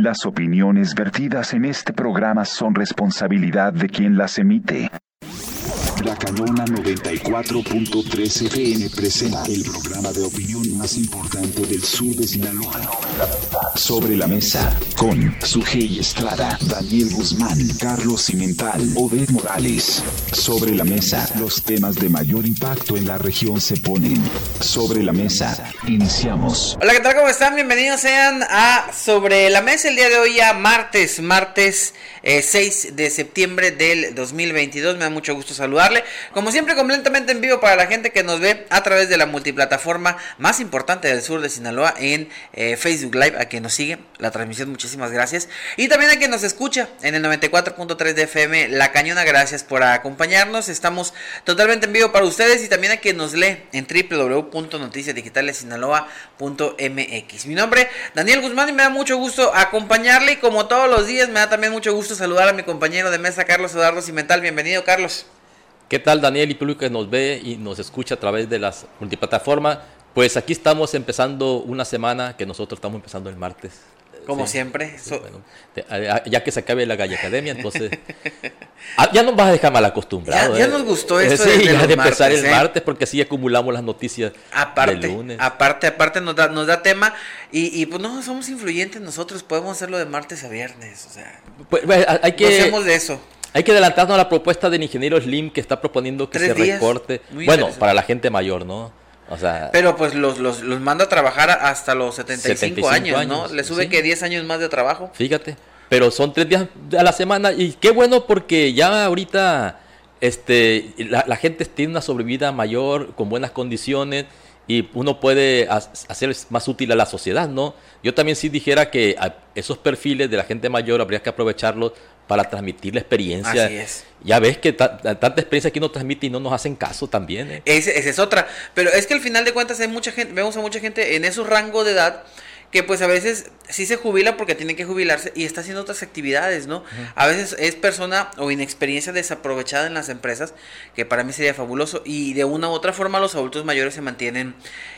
Las opiniones vertidas en este programa son responsabilidad de quien las emite. La Canona 94.3 FM presenta el programa de opinión más importante del sur de Sinaloa. Sobre la mesa, con Sujei Estrada, Daniel Guzmán, Carlos Cimental, Obed Morales. Sobre la mesa, los temas de mayor impacto en la región se ponen. Sobre la mesa, iniciamos. Hola, ¿qué tal? ¿Cómo están? Bienvenidos sean a Sobre la Mesa el día de hoy, ya martes, martes 6 eh, de septiembre del 2022. Me da mucho gusto saludarle. Como siempre, completamente en vivo para la gente que nos ve a través de la multiplataforma más importante del sur de Sinaloa en eh, Facebook Live, a quien nos sigue la transmisión, muchísimas gracias. Y también a quien nos escucha en el 94.3 de FM La Cañona, gracias por acompañarnos. Estamos totalmente en vivo para ustedes y también a quien nos lee en www.noticiasdigitalesinaloa.mx. Mi nombre, Daniel Guzmán, y me da mucho gusto acompañarle y como todos los días me da también mucho gusto saludar a mi compañero de mesa, Carlos Eduardo Cimental. Bienvenido, Carlos. ¿Qué tal, Daniel y público que nos ve y nos escucha a través de las multiplataformas? Pues aquí estamos empezando una semana que nosotros estamos empezando el martes. Como siempre. ya que se acabe la Galle Academia, entonces. Ah, ya nos vas a dejar mal acostumbrado. Ya, ¿eh? nos gustó esto sí, de, de empezar el ¿eh? martes, porque así acumulamos las noticias aparte, del lunes. Aparte, aparte nos da, nos da tema. Y, y, pues no, somos influyentes nosotros, podemos hacerlo de martes a viernes. O sea, pues, pues hay que. hacemos de eso. Hay que adelantarnos a la propuesta del ingeniero Slim que está proponiendo que se recorte. bueno, para la gente mayor, ¿no? O sea, pero pues los, los, los manda a trabajar hasta los 75, años, ¿no? Le sube que 10 años más de trabajo. Fíjate, pero son tres días a la semana y qué bueno porque ya ahorita este la, la gente tiene una sobrevida mayor con buenas condiciones y uno puede hacer más útil a la sociedad, ¿no? Yo también sí dijera que esos perfiles de la gente mayor habría que aprovecharlos para transmitir la experiencia. Así es. Ya ves que tanta experiencia que uno transmite y no nos hacen caso también. ¿eh? Esa es otra. Pero es que al final de cuentas hay mucha gente, vemos a mucha gente en esos rangos de edad que pues a veces sí se jubila porque tiene que jubilarse y está haciendo otras actividades, ¿no? A veces es persona o inexperiencia desaprovechada en las empresas, que para mí sería fabuloso, y de una u otra forma los adultos mayores se mantienen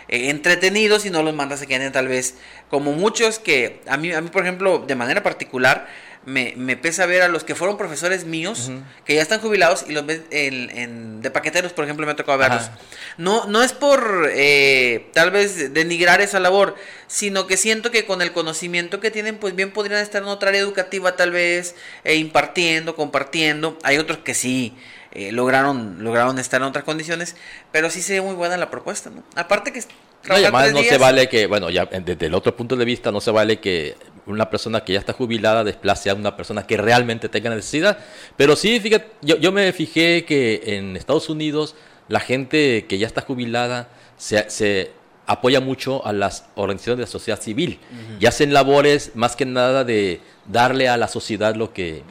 eh, entretenidos y no los mandas a que anden tal vez como muchos que a mí, a mí por ejemplo, de manera particular, me, me pesa ver a los que fueron profesores míos, que ya están jubilados y los ven en, de paqueteros, por ejemplo, me ha tocado verlos. No, no es por eh, tal vez denigrar esa labor, sino que siento que con el conocimiento que tienen, pues bien podrían estar en otra área educativa tal vez, eh, impartiendo, compartiendo. Hay otros que sí. Eh, lograron lograron estar en otras condiciones, pero sí se ve muy buena la propuesta, ¿no? Aparte que no, además no se vale que, bueno, ya desde el otro punto de vista no se vale que una persona que ya está jubilada desplace a una persona que realmente tenga necesidad. Pero sí, fíjate, yo, yo me fijé que en Estados Unidos la gente que ya está jubilada se, se apoya mucho a las organizaciones de la sociedad civil. Y hacen labores más que nada de darle a la sociedad lo que...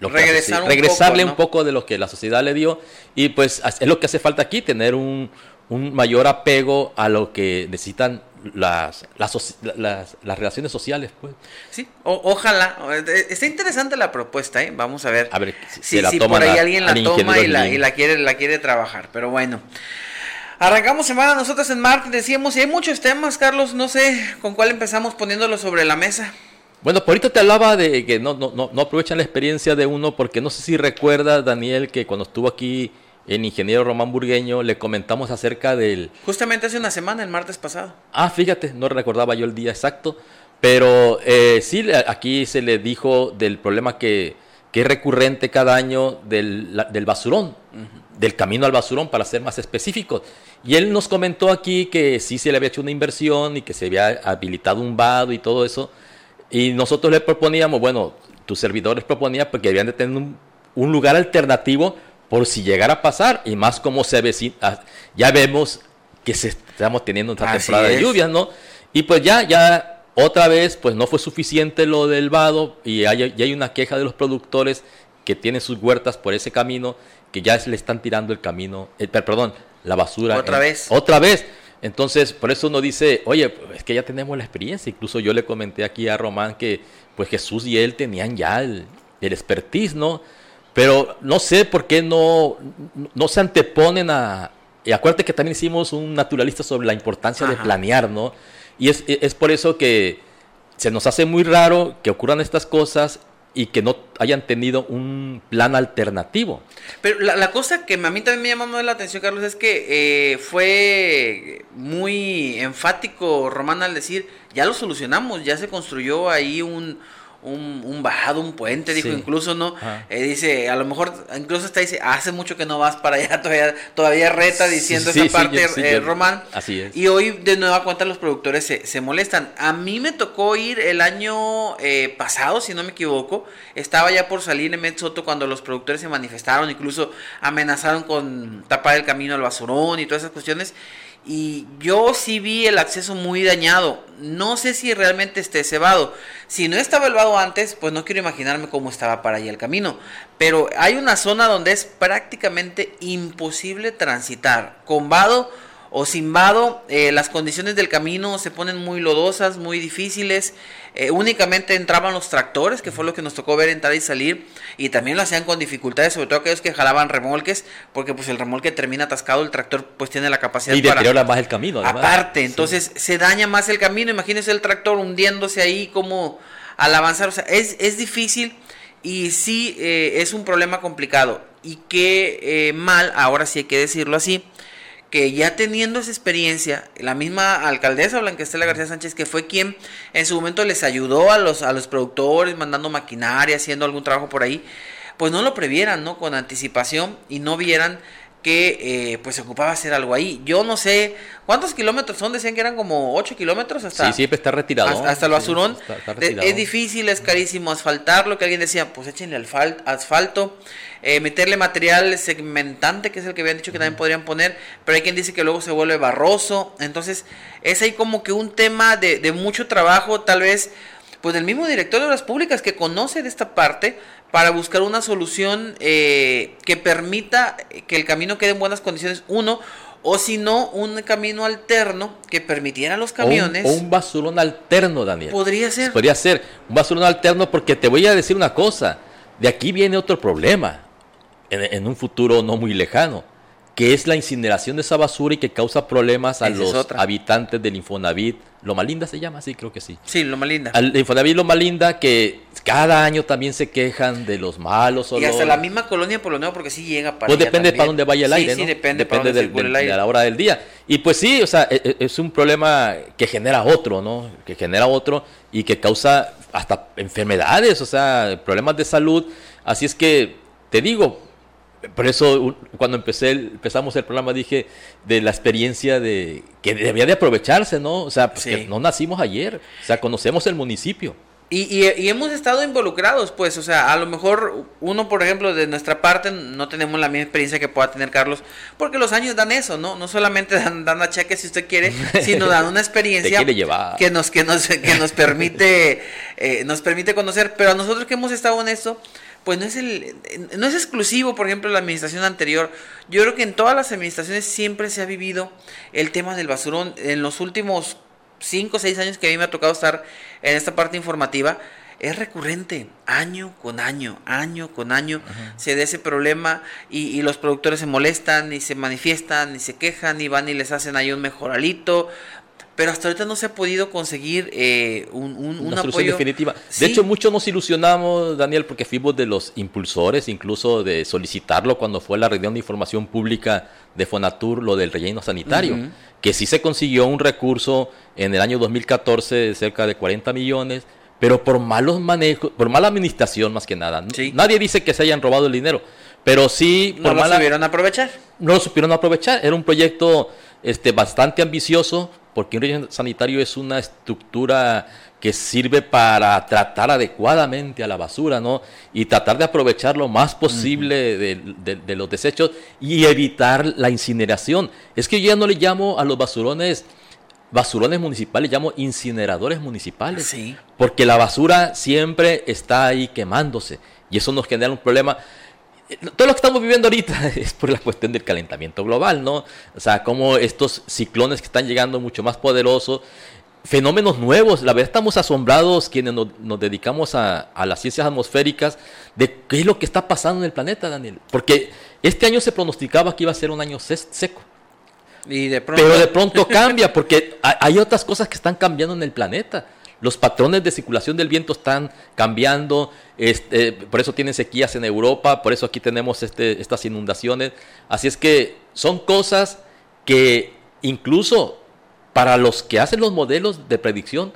Lo regresarle un poco de lo que la sociedad le dio. Y pues es lo que hace falta aquí, tener un, un mayor apego a lo que necesitan las, las, las, relaciones sociales. Pues. Sí, ojalá. Está interesante la propuesta, ¿eh? Vamos a ver, a ver si, por ahí alguien la toma y la, y la, quiere, la quiere trabajar. Pero bueno. Arrancamos semana nosotros en martes, decíamos, y hay muchos temas, Carlos, no sé con cuál empezamos poniéndolo sobre la mesa. Bueno, por ahorita te hablaba de que no, no, no, no aprovechan la experiencia de uno, porque no sé si recuerdas, Daniel, que cuando estuvo aquí el ingeniero Román Burgueño, le comentamos acerca del... Justamente hace una semana, el martes pasado. Ah, fíjate, no recordaba yo el día exacto, pero eh, sí, aquí se le dijo del problema que, que es recurrente cada año del, del basurón, del camino al basurón, para ser más específicos. Y él nos comentó aquí que sí se le había hecho una inversión y que se había habilitado un vado y todo eso. Y nosotros le proponíamos, bueno, tus servidores proponían porque habían de tener un, un lugar alternativo por si llegara a pasar, y más como se avecina, ah, ya vemos que se, estamos teniendo una temporada de lluvias, ¿no? Y pues ya, ya otra vez, pues no fue suficiente lo del vado, y hay, hay una queja de los productores que tienen sus huertas por ese camino, que ya se le están tirando el camino, el, perdón, la basura. Otra vez. Otra vez. Entonces, por eso uno dice, oye, es que ya tenemos la experiencia. Incluso yo le comenté aquí a Román que pues Jesús y él tenían ya el, el expertise, ¿no? Pero no sé por qué no, no se anteponen a... Y acuérdate que también hicimos un naturalista sobre la importancia de planear, ¿no? Y es, es por eso que se nos hace muy raro que ocurran estas cosas y que no hayan tenido un plan alternativo. Pero la, cosa que a mí también me llamó la atención, Carlos, es que eh, fue muy enfático Román al decir, ya lo solucionamos, ya se construyó ahí un, un, un, bajado, un puente, dijo incluso, ¿no? Eh, dice, a lo mejor, incluso hasta dice, hace mucho que no vas para allá, todavía, todavía reta diciendo esa parte, eh, Román. Así es. Y hoy de nueva cuenta los productores se, se molestan. A mí me tocó ir el año eh, pasado, si no me equivoco, estaba ya por salir en Soto cuando los productores se manifestaron, incluso amenazaron con tapar el camino al basurón y todas esas cuestiones y yo sí vi el acceso muy dañado. No sé si realmente esté cebado. Si no estaba el vado antes, pues no quiero imaginarme cómo estaba para allá el camino. Pero hay una zona donde es prácticamente imposible transitar. Con vado o sin vado, eh, las condiciones del camino se ponen muy lodosas, muy difíciles. Eh, únicamente entraban los tractores, que fue lo que nos tocó ver entrar y salir, y también lo hacían con dificultades, sobre todo aquellos que jalaban remolques, porque pues el remolque termina atascado, el tractor pues tiene la capacidad y deteriora más el camino. Aparte, entonces se daña más el camino. Imagínense el tractor hundiéndose ahí como al avanzar, o sea, es, es difícil y sí eh, es un problema complicado. Y qué mal, ahora sí hay que decirlo así, que ya teniendo esa experiencia, la misma alcaldesa Blanquestela García Sánchez, que fue quien en su momento les ayudó a los, a los productores, mandando maquinaria, haciendo algún trabajo por ahí, pues no lo previeran, ¿no? Con anticipación y no vieran que eh, pues se ocupaba hacer algo ahí. Yo no sé cuántos kilómetros son, decían que eran como 8 kilómetros hasta... Sí, siempre está retirado. Hasta, el basurón. es difícil, es carísimo asfaltarlo, que alguien decía, pues échenle asfalto. Eh, meterle material segmentante, que es el que habían dicho que también podrían poner, pero hay quien dice que luego se vuelve barroso. Entonces, es ahí como que un tema de, de mucho trabajo, tal vez, pues del mismo director de obras públicas que conoce de esta parte, para buscar una solución eh, que permita que el camino quede en buenas condiciones. Uno, o si no, un camino alterno que permitiera a los camiones. O un, basurón alterno, Daniel. Podría ser. Podría ser un basurón alterno porque te voy a decir una cosa. De aquí viene otro problema en, un futuro no muy lejano, que es la incineración de esa basura y que causa problemas a los habitantes del Infonavit. Loma Linda se llama, sí, creo que sí. Sí, Loma Linda. Al Infonavit Loma Linda que cada año también se quejan de los malos olores. Y hasta la misma colonia por lo menos porque sí llega para Pues depende para dónde vaya el aire, sí, ¿no? depende, depende del, de la hora del día. Y pues sí, o sea, e, e, es un problema que genera otro, ¿no? Que genera otro y que causa hasta enfermedades, o sea, problemas de salud. Así es que, te digo, por eso cuando empecé empezamos el programa dije de la experiencia de que debía de aprovecharse, ¿no? O sea, porque no nacimos ayer, o sea, conocemos el municipio. Y, y, hemos estado involucrados, pues, o sea, a lo mejor uno, por ejemplo, de nuestra parte no tenemos la misma experiencia que pueda tener Carlos, porque los años dan eso, ¿no? No solamente dan, dan a cheque si usted quiere, sino dan una experiencia que nos que nos que nos permite eh, nos permite conocer, pero a nosotros que hemos estado en esto, pues no es el no es exclusivo, por ejemplo, la administración anterior. Yo creo que en todas las administraciones siempre se ha vivido el tema del basurón. En los últimos 5 o 6 años que a mí me ha tocado estar en esta parte informativa, es recurrente, año con año, año con año, se da ese problema y, y, los productores se molestan y se manifiestan y se quejan y van y les hacen ahí un mejoralito pero hasta ahorita no se ha podido conseguir eh, un, un, una solución definitiva. De hecho, muchos nos ilusionamos, Daniel, porque fuimos de los impulsores, incluso de solicitarlo cuando fue la reunión de información pública de Fonatur, lo del relleno sanitario, que sí se consiguió un recurso en el año 2014 de cerca de 40 millones, pero por malos manejos, por mala administración más que nada. Nadie dice que se hayan robado el dinero, pero sí... No lo supieron aprovechar. No lo supieron aprovechar. Era un proyecto este, bastante ambicioso, porque un relleno sanitario es una estructura que sirve para tratar adecuadamente a la basura, ¿no? Y tratar de aprovechar lo más posible de, los desechos y evitar la incineración. Es que yo ya no le llamo a los basurones basurones municipales, llamo incineradores municipales. Sí. Porque la basura siempre está ahí quemándose y eso nos genera un problema todo lo que estamos viviendo ahorita es por la cuestión del calentamiento global, ¿no? O sea, como estos ciclones que están llegando mucho más poderosos, fenómenos nuevos, la verdad estamos asombrados quienes nos, dedicamos a, las ciencias atmosféricas de qué es lo que está pasando en el planeta, Daniel. Porque este año se pronosticaba que iba a ser un año seco. Y de pronto... Pero de pronto cambia, porque hay otras cosas que están cambiando en el planeta. Los patrones de circulación del viento están cambiando, este, por eso tienen sequías en Europa, por eso aquí tenemos este, estas inundaciones. Así es que son cosas que incluso para los que hacen los modelos de predicción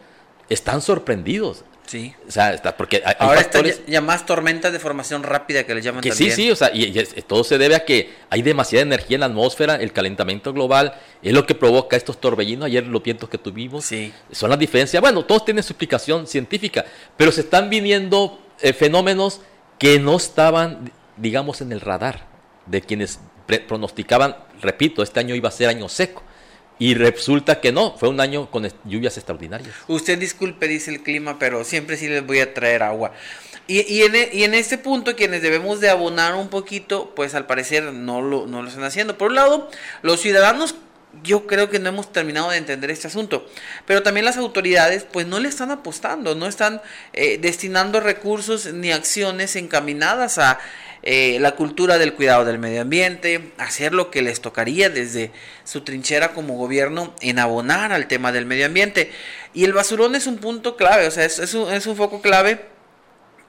están sorprendidos. Sí. O sea, está, porque hay, Ahora está ya, más tormentas de formación rápida que le llaman que también. Sí, sí, o sea, y, todo se debe a que hay demasiada energía en la atmósfera, el calentamiento global es lo que provoca estos torbellinos. Ayer los vientos que tuvimos sí. son las diferencias. Bueno, todos tienen su explicación científica, pero se están viniendo eh, fenómenos que no estaban, digamos, en el radar de quienes pronosticaban, repito, este año iba a ser año seco. Y resulta que no, fue un año con lluvias extraordinarias. Usted disculpe, dice el clima, pero siempre sí les voy a traer agua. Y, y, en, e, y en este punto, quienes debemos de abonar un poquito, pues al parecer no lo, no lo están haciendo. Por un lado, los ciudadanos yo creo que no hemos terminado de entender este asunto. Pero también las autoridades pues no le están apostando, no están eh, destinando recursos ni acciones encaminadas a eh, la cultura del cuidado del medio ambiente, hacer lo que les tocaría desde su trinchera como gobierno en abonar al tema del medio ambiente. Y el basurón es un punto clave, o sea, es, es, un, es un foco clave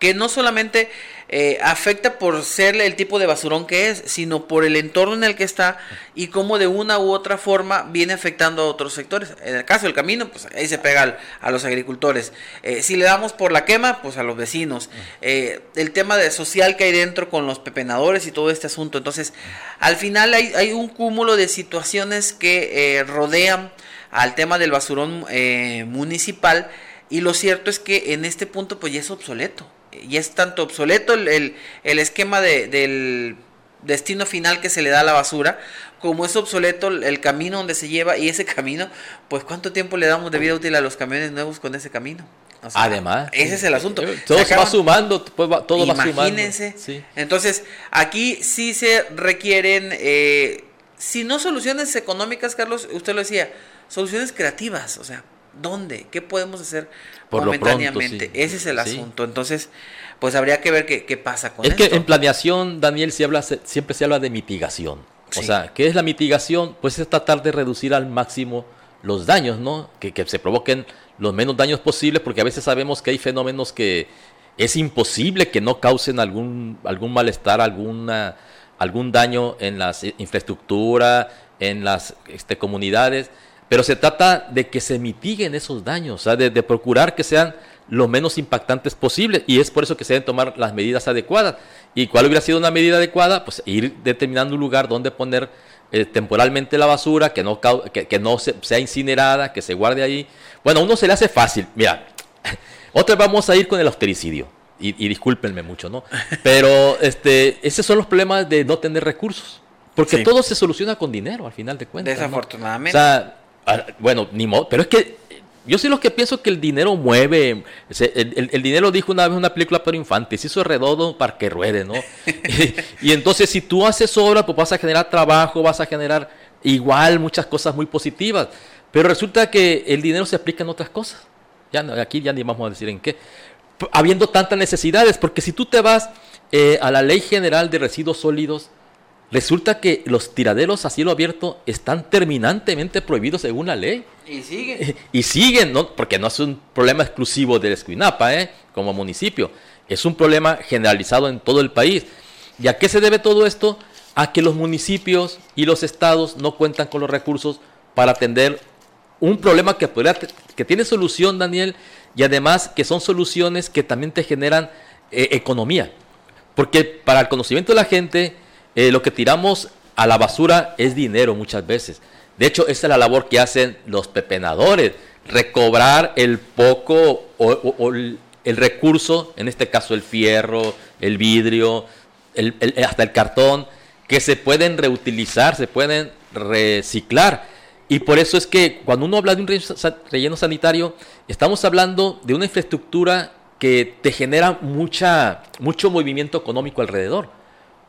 que no solamente eh, afecta por ser el tipo de basurón que es, sino por el entorno en el que está y cómo de una u otra forma viene afectando a otros sectores. En el caso del camino, pues ahí se pega a los agricultores. Eh, si le damos por la quema, pues a los vecinos. Eh, el tema de social que hay dentro con los pepenadores y todo este asunto. Entonces, al final hay, hay un cúmulo de situaciones que rodean al tema del basurón municipal. Y lo cierto es que en este punto pues ya es obsoleto y es tanto obsoleto el, el, esquema de, del destino final que se le da a la basura, como es obsoleto el camino donde se lleva y ese camino, pues cuánto tiempo le damos de vida útil a los camiones nuevos con ese camino. Además, ese es el asunto. Todo se va sumando, pues todo va sumando. Imagínense. Entonces, aquí sí se requieren, eh, si no soluciones económicas, Carlos, usted lo decía, soluciones creativas, o sea, ¿Dónde? ¿Qué podemos hacer Por momentáneamente? Ese es el asunto. Entonces, pues habría que ver qué, qué pasa con es esto. Es que en planeación, Daniel, se habla, siempre se habla de mitigación. O sea, ¿qué es la mitigación? Pues es tratar de reducir al máximo los daños, ¿no? Que, que se provoquen los menos daños posibles, porque a veces sabemos que hay fenómenos que es imposible que no causen algún, algún malestar, alguna, algún daño en la infraestructura, en las este, comunidades. Pero se trata de que se mitiguen esos daños, o sea, de, procurar que sean lo menos impactantes posible. Y es por eso que se deben tomar las medidas adecuadas. ¿Y cuál hubiera sido una medida adecuada? Pues ir determinando un lugar donde poner eh, temporalmente la basura, que no, que, no sea incinerada, que se guarde ahí. Bueno, a uno se le hace fácil. Mira, otra vamos a ir con el austericidio. Y, y discúlpenme mucho, ¿no? Pero este, esos son los problemas de no tener recursos. Porque todo se soluciona con dinero, al final de cuentas. Desafortunadamente. O sea, bueno, ni modo, pero es que yo sí lo que pienso que el dinero mueve. El, dinero dijo una vez una película para infantes, hizo redondo para que ruede, ¿no? y, entonces si tú haces obra, pues vas a generar trabajo, vas a generar igual muchas cosas muy positivas. Pero resulta que el dinero se aplica en otras cosas. Ya aquí ya ni vamos a decir en qué. Habiendo tantas necesidades, porque si tú te vas eh, a la ley general de residuos sólidos, Resulta que los tiraderos a cielo abierto están terminantemente prohibidos según la ley. Y siguen. Y siguen, ¿no? porque no es un problema exclusivo de Escuinapa, ¿eh? como municipio. Es un problema generalizado en todo el país. ¿Y a qué se debe todo esto? A que los municipios y los estados no cuentan con los recursos para atender un problema que, que tiene solución, Daniel, y además que son soluciones que también te generan eh, economía. Porque para el conocimiento de la gente, eh, lo que tiramos a la basura es dinero muchas veces. De hecho, esa es la labor que hacen los pepenadores, recobrar el poco o, el, recurso, en este caso el fierro, el vidrio, hasta el cartón, que se pueden reutilizar, se pueden reciclar. Y por eso es que cuando uno habla de un relleno sanitario, estamos hablando de una infraestructura que te genera mucha, mucho movimiento económico alrededor.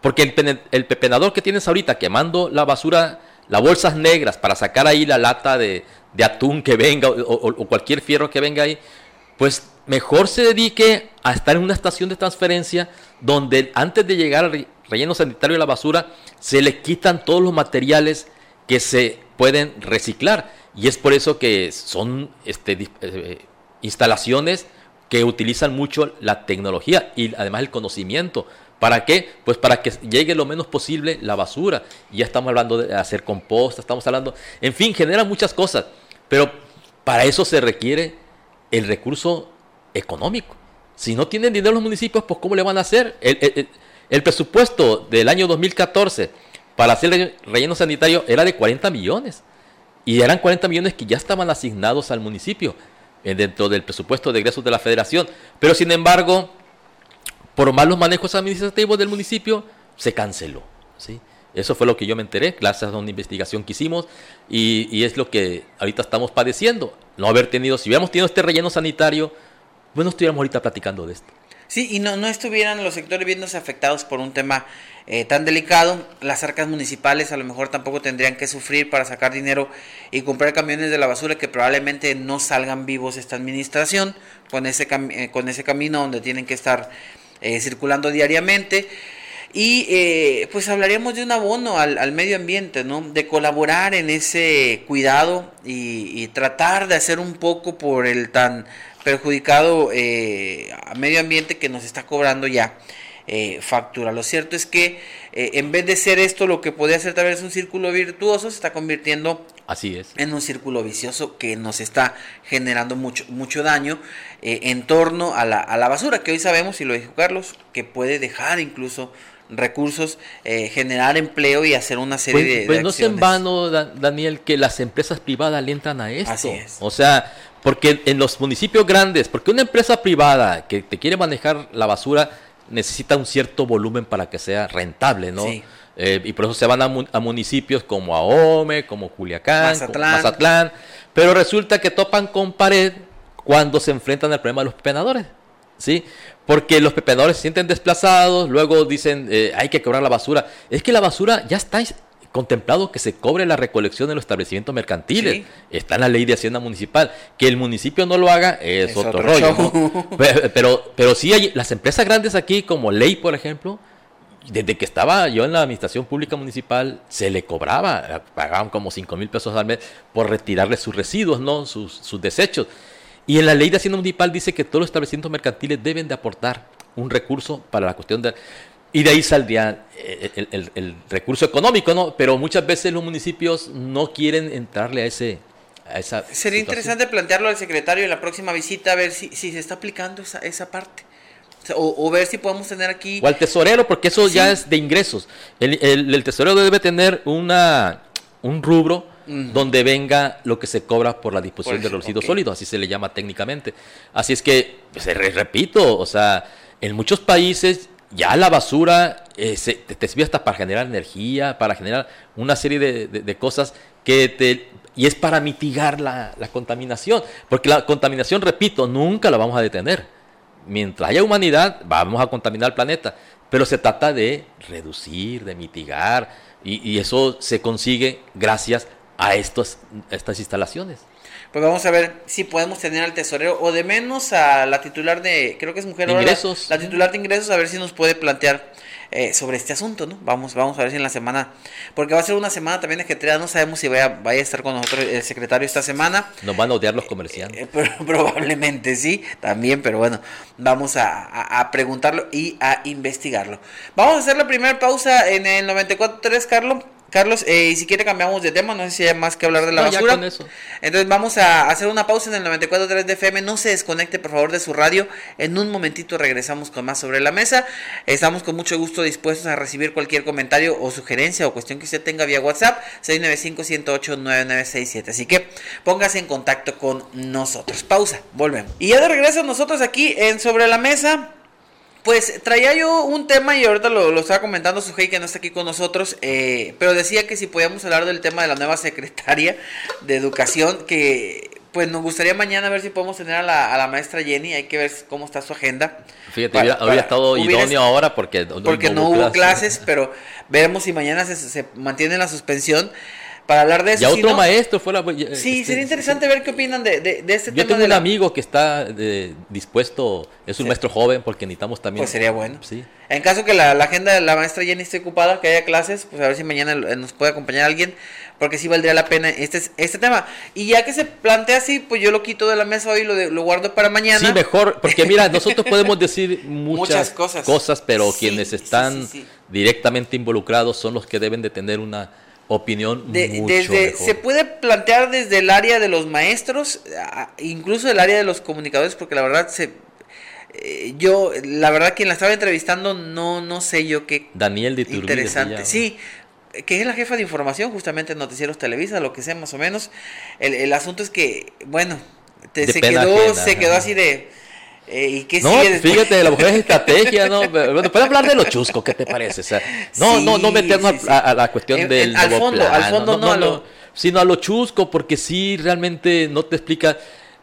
Porque el, pepenador que tienes ahorita quemando la basura, las bolsas negras para sacar ahí la lata de, atún que venga o, cualquier fierro que venga ahí, pues mejor se dedique a estar en una estación de transferencia donde antes de llegar al relleno sanitario de la basura se le quitan todos los materiales que se pueden reciclar. Y es por eso que son este, eh, instalaciones que utilizan mucho la tecnología y además el conocimiento. ¿Para qué? Pues para que llegue lo menos posible la basura. Ya estamos hablando de hacer composta, estamos hablando, en fin, genera muchas cosas, pero para eso se requiere el recurso económico. Si no tienen dinero los municipios, pues ¿cómo le van a hacer? El, presupuesto del año 2014 para hacer el relleno sanitario era de 40 millones. Y eran 40 millones que ya estaban asignados al municipio eh, dentro del presupuesto de egresos de la federación. Pero sin embargo, por malos manejos administrativos del municipio, se canceló. ¿sí? Eso fue lo que yo me enteré, gracias a una investigación que hicimos, y, y es lo que ahorita estamos padeciendo. No haber tenido, si hubiéramos tenido este relleno sanitario, bueno, estuviéramos ahorita platicando de esto. Sí, y no, no estuvieran los sectores viéndose afectados por un tema eh, tan delicado. Las arcas municipales a lo mejor tampoco tendrían que sufrir para sacar dinero y comprar camiones de la basura que probablemente no salgan vivos esta administración con ese, eh, con ese camino donde tienen que estar eh, circulando diariamente. Y pues hablaríamos de un abono al, medio ambiente, ¿no? De colaborar en ese cuidado y, tratar de hacer un poco por el tan perjudicado eh, medio ambiente que nos está cobrando ya eh, factura. Lo cierto es que eh, en vez de ser esto lo que podría ser tal vez un círculo virtuoso, se está convirtiendo Así es. en un círculo vicioso que nos está generando mucho, mucho daño en torno a la, a la basura, que hoy sabemos, y lo dijo Carlos, que puede dejar incluso recursos, generar empleo y hacer una serie pues, de, pues no es en vano, Daniel, que las empresas privadas le entran a esto. Así es. O sea, porque en los municipios grandes, porque una empresa privada que te quiere manejar la basura necesita un cierto volumen para que sea rentable, ¿no? Eh, y por eso se van a, municipios como Ahome, como Culiacán, Mazatlán. Mazatlán. Pero resulta que topan con pared cuando se enfrentan al problema de los pepenadores. ¿Sí? Porque los pepenadores se sienten desplazados, luego dicen eh, hay que cobrar la basura. Es que la basura ya está contemplado que se cobre la recolección en los establecimientos mercantiles. Está en la ley de Hacienda Municipal. Que el municipio no lo haga es, otro, rollo. Pero, pero, sí hay las empresas grandes aquí, como Ley, por ejemplo, desde que estaba yo en la administración pública municipal, se le cobraba, pagaban como 5 mil pesos al mes por retirarle sus residuos, ¿no? Sus, sus desechos. Y en la ley de Hacienda Municipal dice que todos los establecimientos mercantiles deben de aportar un recurso para la cuestión de y de ahí saldría eh, el, recurso económico, ¿no? Pero muchas veces los municipios no quieren entrarle a ese... A esa Sería interesante plantearlo al secretario en la próxima visita, a ver si, si se está aplicando esa, esa parte. O, ver si podemos tener aquí... O al tesorero, porque eso ya es de ingresos. El, tesorero debe tener una, un rubro donde venga lo que se cobra por la disposición de los residuos sólidos, así se le llama técnicamente. Así es que, pues, repito, o sea, en muchos países ya la basura eh, te, sirve hasta para generar energía, para generar una serie de, cosas que te... Y es para mitigar la, contaminación, porque la contaminación, repito, nunca la vamos a detener. Mientras haya humanidad, vamos a contaminar el planeta, pero se trata de reducir, de mitigar, y, y eso se consigue gracias a estos, estas instalaciones. Pues vamos a ver si podemos tener al tesorero o de menos a la titular de, creo que es mujer ingresos. la, titular de ingresos, a ver si nos puede plantear eh, sobre este asunto, ¿no? Vamos, vamos a ver si en la semana, porque va a ser una semana también de ajetreada, no sabemos si vaya, vaya a estar con nosotros el secretario esta semana. Nos van a odiar los comerciantes. Eh, probablemente sí, también, pero bueno, vamos a, a, preguntarlo y a investigarlo. Vamos a hacer la primera pausa en el 94.3, Carlos. Carlos, eh, y si quiere cambiamos de tema, no sé si hay más que hablar de la basura. Entonces vamos a hacer una pausa en el 94.3 de FM, no se desconecte por favor de su radio, en un momentito regresamos con más sobre la mesa, estamos con mucho gusto dispuestos a recibir cualquier comentario o sugerencia o cuestión que usted tenga vía WhatsApp, 695-108-9967, así que póngase en contacto con nosotros. Pausa, volvemos. Y ya de regreso nosotros aquí en Sobre la Mesa. Pues traía yo un tema y ahorita lo, estaba comentando Sujei que no está aquí con nosotros, eh, pero decía que si podíamos hablar del tema de la nueva secretaria de educación, que pues nos gustaría mañana ver si podemos tener a la, maestra Jenny, hay que ver cómo está su agenda. Fíjate, había estado idóneo ahora porque, porque no, hubo clases, pero veremos si mañana se, se mantiene la suspensión para hablar de eso. Ya Si otro no- maestro fuera. Sí, este, sería interesante ver qué opinan de, de, de este Yo tema. tengo de un la- amigo que está eh, dispuesto, es un Sí. maestro joven, porque necesitamos también. Pues sería bueno. Sí. En caso que la, la agenda de la maestra Jenny esté ocupada, que haya clases, pues a ver si mañana eh, nos puede acompañar alguien, porque sí valdría la pena este, este tema. Y ya que se plantea así, pues yo lo quito de la mesa hoy y lo, lo guardo para mañana. Sí, mejor, porque mira, nosotros podemos decir muchas, Muchas cosas. pero Sí, quienes están directamente involucrados son los que deben de tener una opinión De- mucho desde, mejor. se puede plantear desde el área de los maestros, incluso el área de los comunicadores, porque la verdad se... eh, yo, la verdad, quien la estaba entrevistando, no, no sé yo qué Daniel de Iturbide Interesante, sí, que es la jefa de información justamente en Noticieros Televisa, lo que sea más o menos. El, el asunto es que, bueno, te- se quedó, ajena, se quedó ajá. así de... eh, ¿Y qué No, sigue después? fíjate, la mujer es estrategia, ¿no? Bueno, puedes hablar de lo chusco, ¿qué te parece? O sea, no, no, no meternos sí, sí. A, a la cuestión del al fondo, al fondo no, sino a lo chusco, porque sí, realmente no te explica.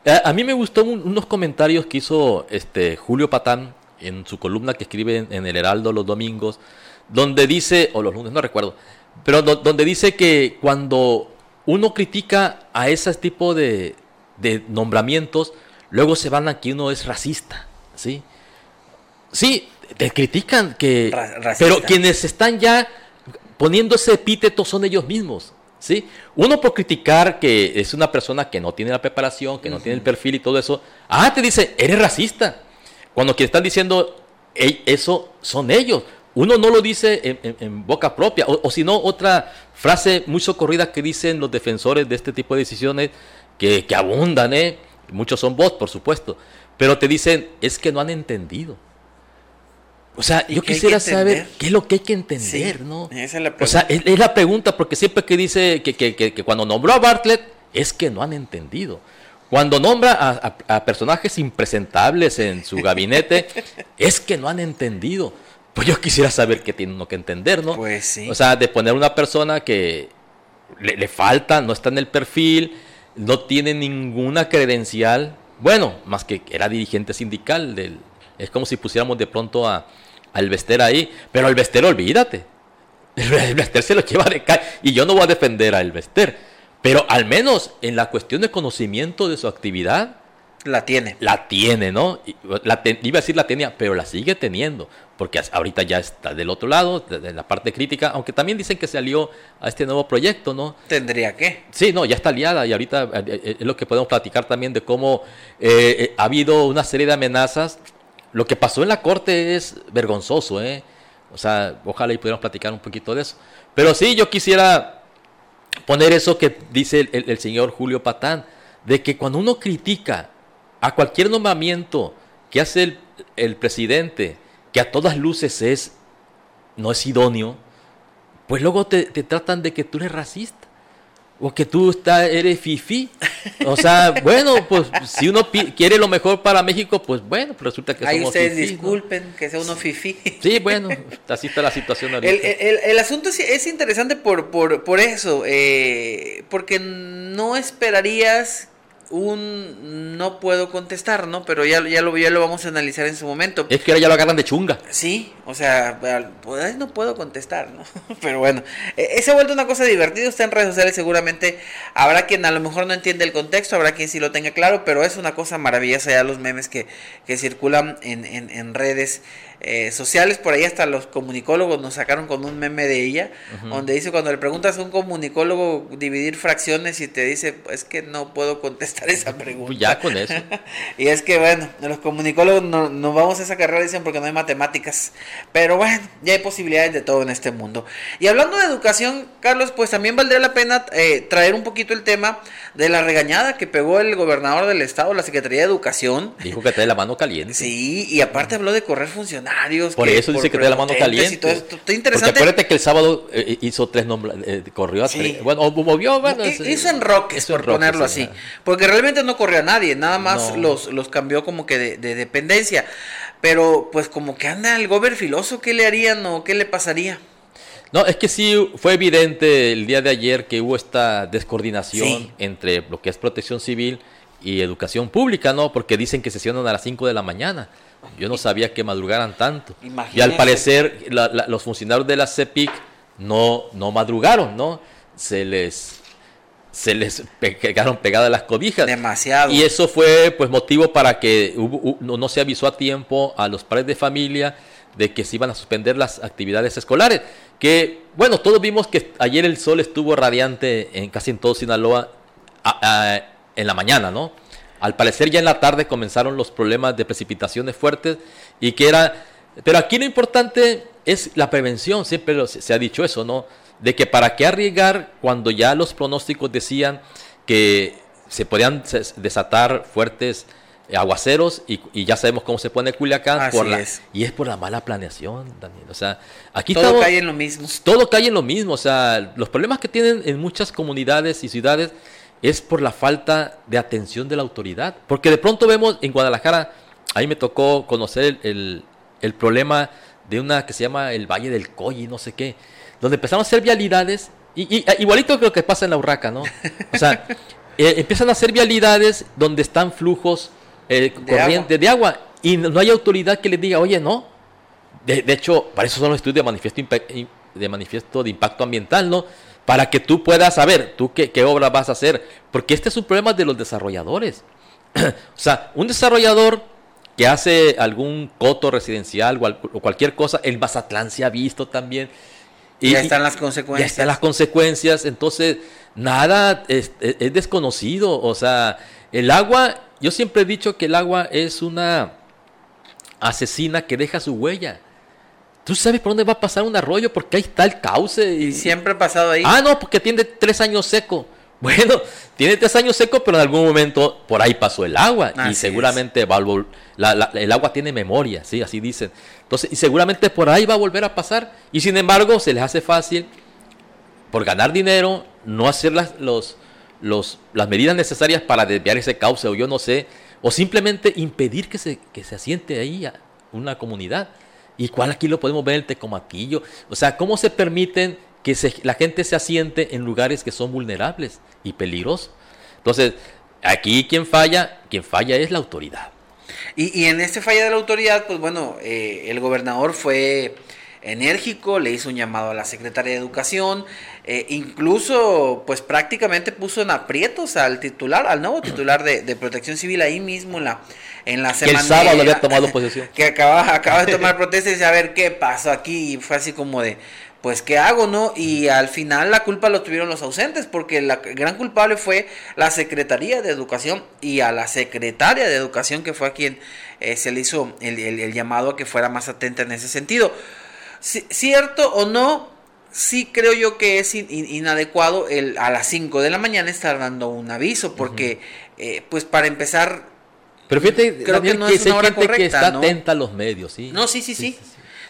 A, a mí me gustó un- unos comentarios que hizo este Julio Patán en su columna que escribe en, en El Heraldo los domingos, donde dice, o los lunes, no recuerdo, pero do- donde dice que cuando uno critica a ese tipo de, de nombramientos, luego se van a que uno es racista, ¿sí? Sí, te critican que... Ra- pero quienes están ya poniendo ese epíteto son ellos mismos, ¿sí? Uno por criticar que es una persona que no tiene la preparación, que no tiene el perfil y todo eso, ah, te dice, eres racista. Cuando quienes están diciendo "Ey, eso son ellos. Uno no lo dice en, en- en boca propia. O, o si no, otra frase muy socorrida que dicen los defensores de este tipo de decisiones, que, que abundan, ¿eh? Muchos son bots, por supuesto. Pero te dicen, es que no han entendido. O sea, ¿Y yo quisiera saber qué es lo que hay que entender, Sí, ¿no? esa es la o sea, pregunta. es, es la pregunta, porque siempre que dice que, que- que- que cuando nombró a Bartlett, es que no han entendido. Cuando nombra a, a- a personajes impresentables en su gabinete, es que no han entendido. Pues yo quisiera saber qué tiene uno que entender, ¿no? Pues sí. O sea, de poner una persona que le, le falta, no está en el perfil, no tiene ninguna credencial. Bueno, más que era dirigente sindical. Del, es como si pusiéramos de pronto a, al Bester ahí. Pero al Bester, olvídate. El Bester se lo lleva de calle. Y yo no voy a defender a El Bester. Pero al menos en la cuestión de conocimiento de su actividad, La tiene. la tiene, ¿no? La ten- iba a decir la tenía, pero la sigue teniendo, porque ahorita ya está del otro lado, de, la parte crítica, aunque también dicen que se alió a este nuevo proyecto, ¿no? Tendría que. Sí, no, ya está aliada y ahorita eh, eh, es lo que podemos platicar también de cómo eh, eh, ha habido una serie de amenazas. Lo que pasó en la corte es vergonzoso, ¿eh? O sea, ojalá y pudiéramos platicar un poquito de eso. Pero sí, yo quisiera poner eso que dice el, el- el señor Julio Patán, de que cuando uno critica a cualquier nombramiento que hace el, el presidente, que a todas luces es, no es idóneo, pues luego te, te tratan de que tú eres racista. O que tú está, eres fifi. O sea, bueno, pues si uno quiere lo mejor para México, pues bueno, pues resulta que Ahí somos ustedes fifís, ¿no? disculpen que sea uno fifi. Sí, bueno, así está la situación ahorita. El, el- el asunto es, es interesante por, por, por eso, eh, porque no esperarías un no puedo contestar, ¿no? Pero ya, ya, lo, ya lo vamos a analizar en su momento. Es que ahora ya lo agarran de chunga. Sí, o sea, pues, no puedo contestar, ¿no? Pero bueno, eh, se ha vuelto una cosa divertida. Usted en redes sociales seguramente habrá quien a lo mejor no entiende el contexto, habrá quien sí lo tenga claro, pero es una cosa maravillosa ya los memes que, que circulan en, en, en redes eh, sociales. Por ahí hasta los comunicólogos nos sacaron con un meme de ella, donde dice cuando le preguntas a un comunicólogo dividir fracciones y te dice, es que no puedo contestar esa pregunta. Pues ya con eso. Y es que bueno, los comunicólogos no, vamos a esa carrera, dicen, porque no hay matemáticas. Pero bueno, ya hay posibilidades de todo en este mundo. Y hablando de educación, Carlos, pues también valdría la pena eh, traer un poquito el tema de la regañada que pegó el gobernador del estado, la Secretaría de Educación. Dijo que trae la mano caliente. Sí, y aparte habló de correr funcionarios. Por eso dice que trae la mano caliente. Todo esto. Está Porque interesante. acuérdate que el sábado eh, hizo tres nombres, corrió a Sí. tres. Bueno, o movió, bueno. Es- hizo enroques, hizo por enroques, ponerlo sí, así. Porque realmente no corrió a nadie, nada más No. los, los cambió como que de, de dependencia. Pero pues como que anda el gober filoso, ¿qué le harían o qué le pasaría? No, es que sí fue evidente el día de ayer que hubo esta descoordinación Sí. entre lo que es protección civil y educación pública, ¿no? Porque dicen que sesionan a las 5 de la mañana. Yo no sabía que madrugaran tanto. Y al parecer la- la- los funcionarios de la CEPIC no, no madrugaron, ¿no? se les se les quedaron pegadas las cobijas. Demasiado. Y eso fue pues motivo para que no, se avisó a tiempo a los padres de familia de que se iban a suspender las actividades escolares. Que bueno, todos vimos que ayer el sol estuvo radiante en casi en todo Sinaloa en la mañana, ¿no? Al parecer ya en la tarde comenzaron los problemas de precipitaciones fuertes y que era... Pero aquí lo importante es la prevención, siempre se ha dicho eso, ¿no? de que para qué arriesgar cuando ya los pronósticos decían que se podían desatar fuertes aguaceros y, ya sabemos cómo se pone Culiacán por la, y es por la mala planeación, Daniel. O sea, aquí todo cae en lo mismo. Todo cae en lo mismo. O sea, los problemas que tienen en muchas comunidades y ciudades es por la falta de atención de la autoridad. Porque de pronto vemos en Guadalajara, ahí me tocó conocer el, el problema de una que se llama el Valle del Coy no sé qué donde empezamos a hacer vialidades, y, igualito que lo que pasa en la Urraca, ¿no? O sea, eh, empiezan a hacer vialidades donde están flujos eh, corrientes de agua y no hay autoridad que les diga, oye, no. De, hecho, para eso son los estudios de manifiesto, de manifiesto de impacto ambiental, ¿no? Para que tú puedas saber, tú qué, qué obra vas a hacer. Porque este es un problema de los desarrolladores. o sea, un desarrollador que hace algún coto residencial o, cualquier cosa, el Mazatlán se ha visto también y, ya están las consecuencias. Ya están las consecuencias. Entonces, nada es, desconocido. O sea, el agua, yo siempre he dicho que el agua es una asesina que deja su huella. Tú sabes por dónde va a pasar un arroyo porque ahí está el cauce. Y, siempre ha pasado ahí. Ah, no, porque tiene tres años seco. Bueno, tiene tres años seco, pero en algún momento por ahí pasó el agua y seguramente va el agua tiene memoria, sí, así dicen. Entonces, y seguramente por ahí va a volver a pasar y sin embargo se les hace fácil por ganar dinero no hacer las, los, los, las medidas necesarias para desviar ese cauce o yo no sé, o simplemente impedir que se, que se asiente ahí una comunidad. ¿Y cuál aquí lo podemos ver el Tecomatillo? O sea, ¿cómo se permiten que la gente se asiente en lugares que son vulnerables y peligrosos. Entonces, aquí quien falla, quien falla es la autoridad. Y, en este falla de la autoridad, pues bueno, eh, el gobernador fue enérgico, le hizo un llamado a la secretaria de Educación, eh, incluso pues prácticamente puso en aprietos al titular, al nuevo titular de, Protección Civil ahí mismo en la, en la semana. Que el sábado había tomado posesión. Que acaba, acaba de tomar protesta y dice, a ver qué pasó aquí, y fue así como de, pues ¿qué hago, no? Y al final la culpa lo tuvieron los ausentes, porque la gran culpable fue la Secretaría de Educación y a la Secretaria de Educación, que fue a quien eh, se le hizo el, llamado a que fuera más atenta en ese sentido. ¿Cierto o no? Sí creo yo que es inadecuado el, a las 5 de la mañana estar dando un aviso, porque eh, pues para empezar... Pero fíjate, creo que no es una hora correcta, que está atenta a los medios, ¿sí? No, sí, sí. sí.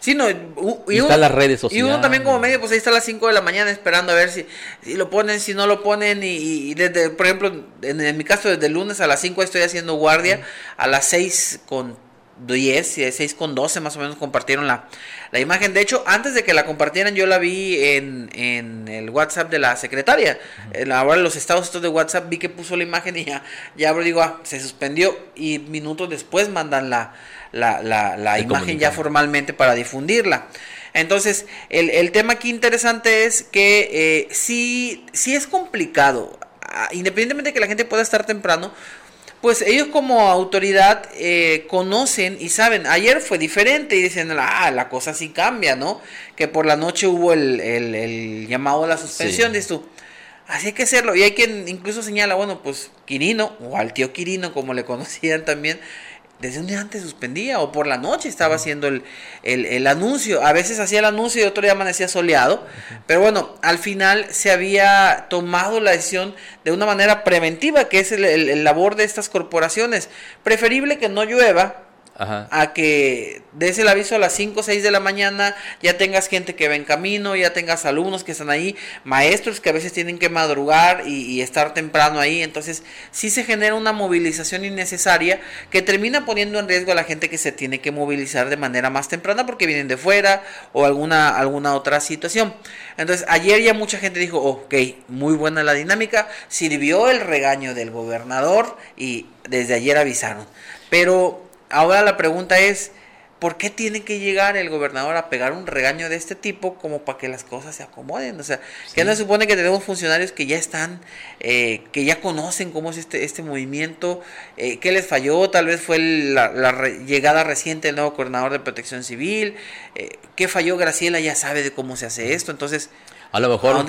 Sí, no, y, uno, las redes sociales. Y uno también como medio, pues ahí está a las 5 de la mañana esperando a ver si, si lo ponen, si no lo ponen. Y, desde, por ejemplo, en, mi caso, desde el lunes a las 5 estoy haciendo guardia. A las 6 con 10, 6 con 12 más o menos compartieron la, la imagen. De hecho, antes de que la compartieran, yo la vi en, en el WhatsApp de la secretaria. Ahora en los estados estos de WhatsApp vi que puso la imagen y ya, ya digo, ah, se suspendió. Y minutos después mandan la la, la, la imagen ya formalmente para difundirla. Entonces, el, el tema aquí interesante es que eh, sí, es complicado, ah, independientemente de que la gente pueda estar temprano, pues ellos como autoridad eh, conocen y saben, ayer fue diferente y dicen, ah, la cosa sí cambia, ¿no? Que por la noche hubo el, el, llamado a la suspensión, dices tú. Así hay que hacerlo. Y hay quien incluso señala, bueno, pues Quirino, o al tío Quirino, como le conocían también, desde un día antes suspendía o por la noche estaba haciendo el, el, anuncio. A veces hacía el anuncio y otro día amanecía soleado. Pero bueno, al final se había tomado la decisión de una manera preventiva, que es el, el labor de estas corporaciones. Preferible que no llueva a que des el aviso a las 5 o 6 de la mañana, ya tengas gente que va en camino, ya tengas alumnos que están ahí, maestros que a veces tienen que madrugar y, estar temprano ahí, entonces sí se genera una movilización innecesaria que termina poniendo en riesgo a la gente que se tiene que movilizar de manera más temprana porque vienen de fuera o alguna, alguna otra situación. Entonces ayer ya mucha gente dijo, ok, muy buena la dinámica, sirvió el regaño del gobernador y desde ayer avisaron. Pero Ahora la pregunta es, ¿por qué tiene que llegar el gobernador a pegar un regaño de este tipo como para que las cosas se acomoden? O sea, que no se supone que tenemos funcionarios que ya están, eh, que ya conocen cómo es este, este movimiento, eh, qué les falló, tal vez fue la, llegada reciente del nuevo coordinador de protección civil, eh, qué falló Graciela, ya sabe de cómo se hace esto, entonces... A lo mejor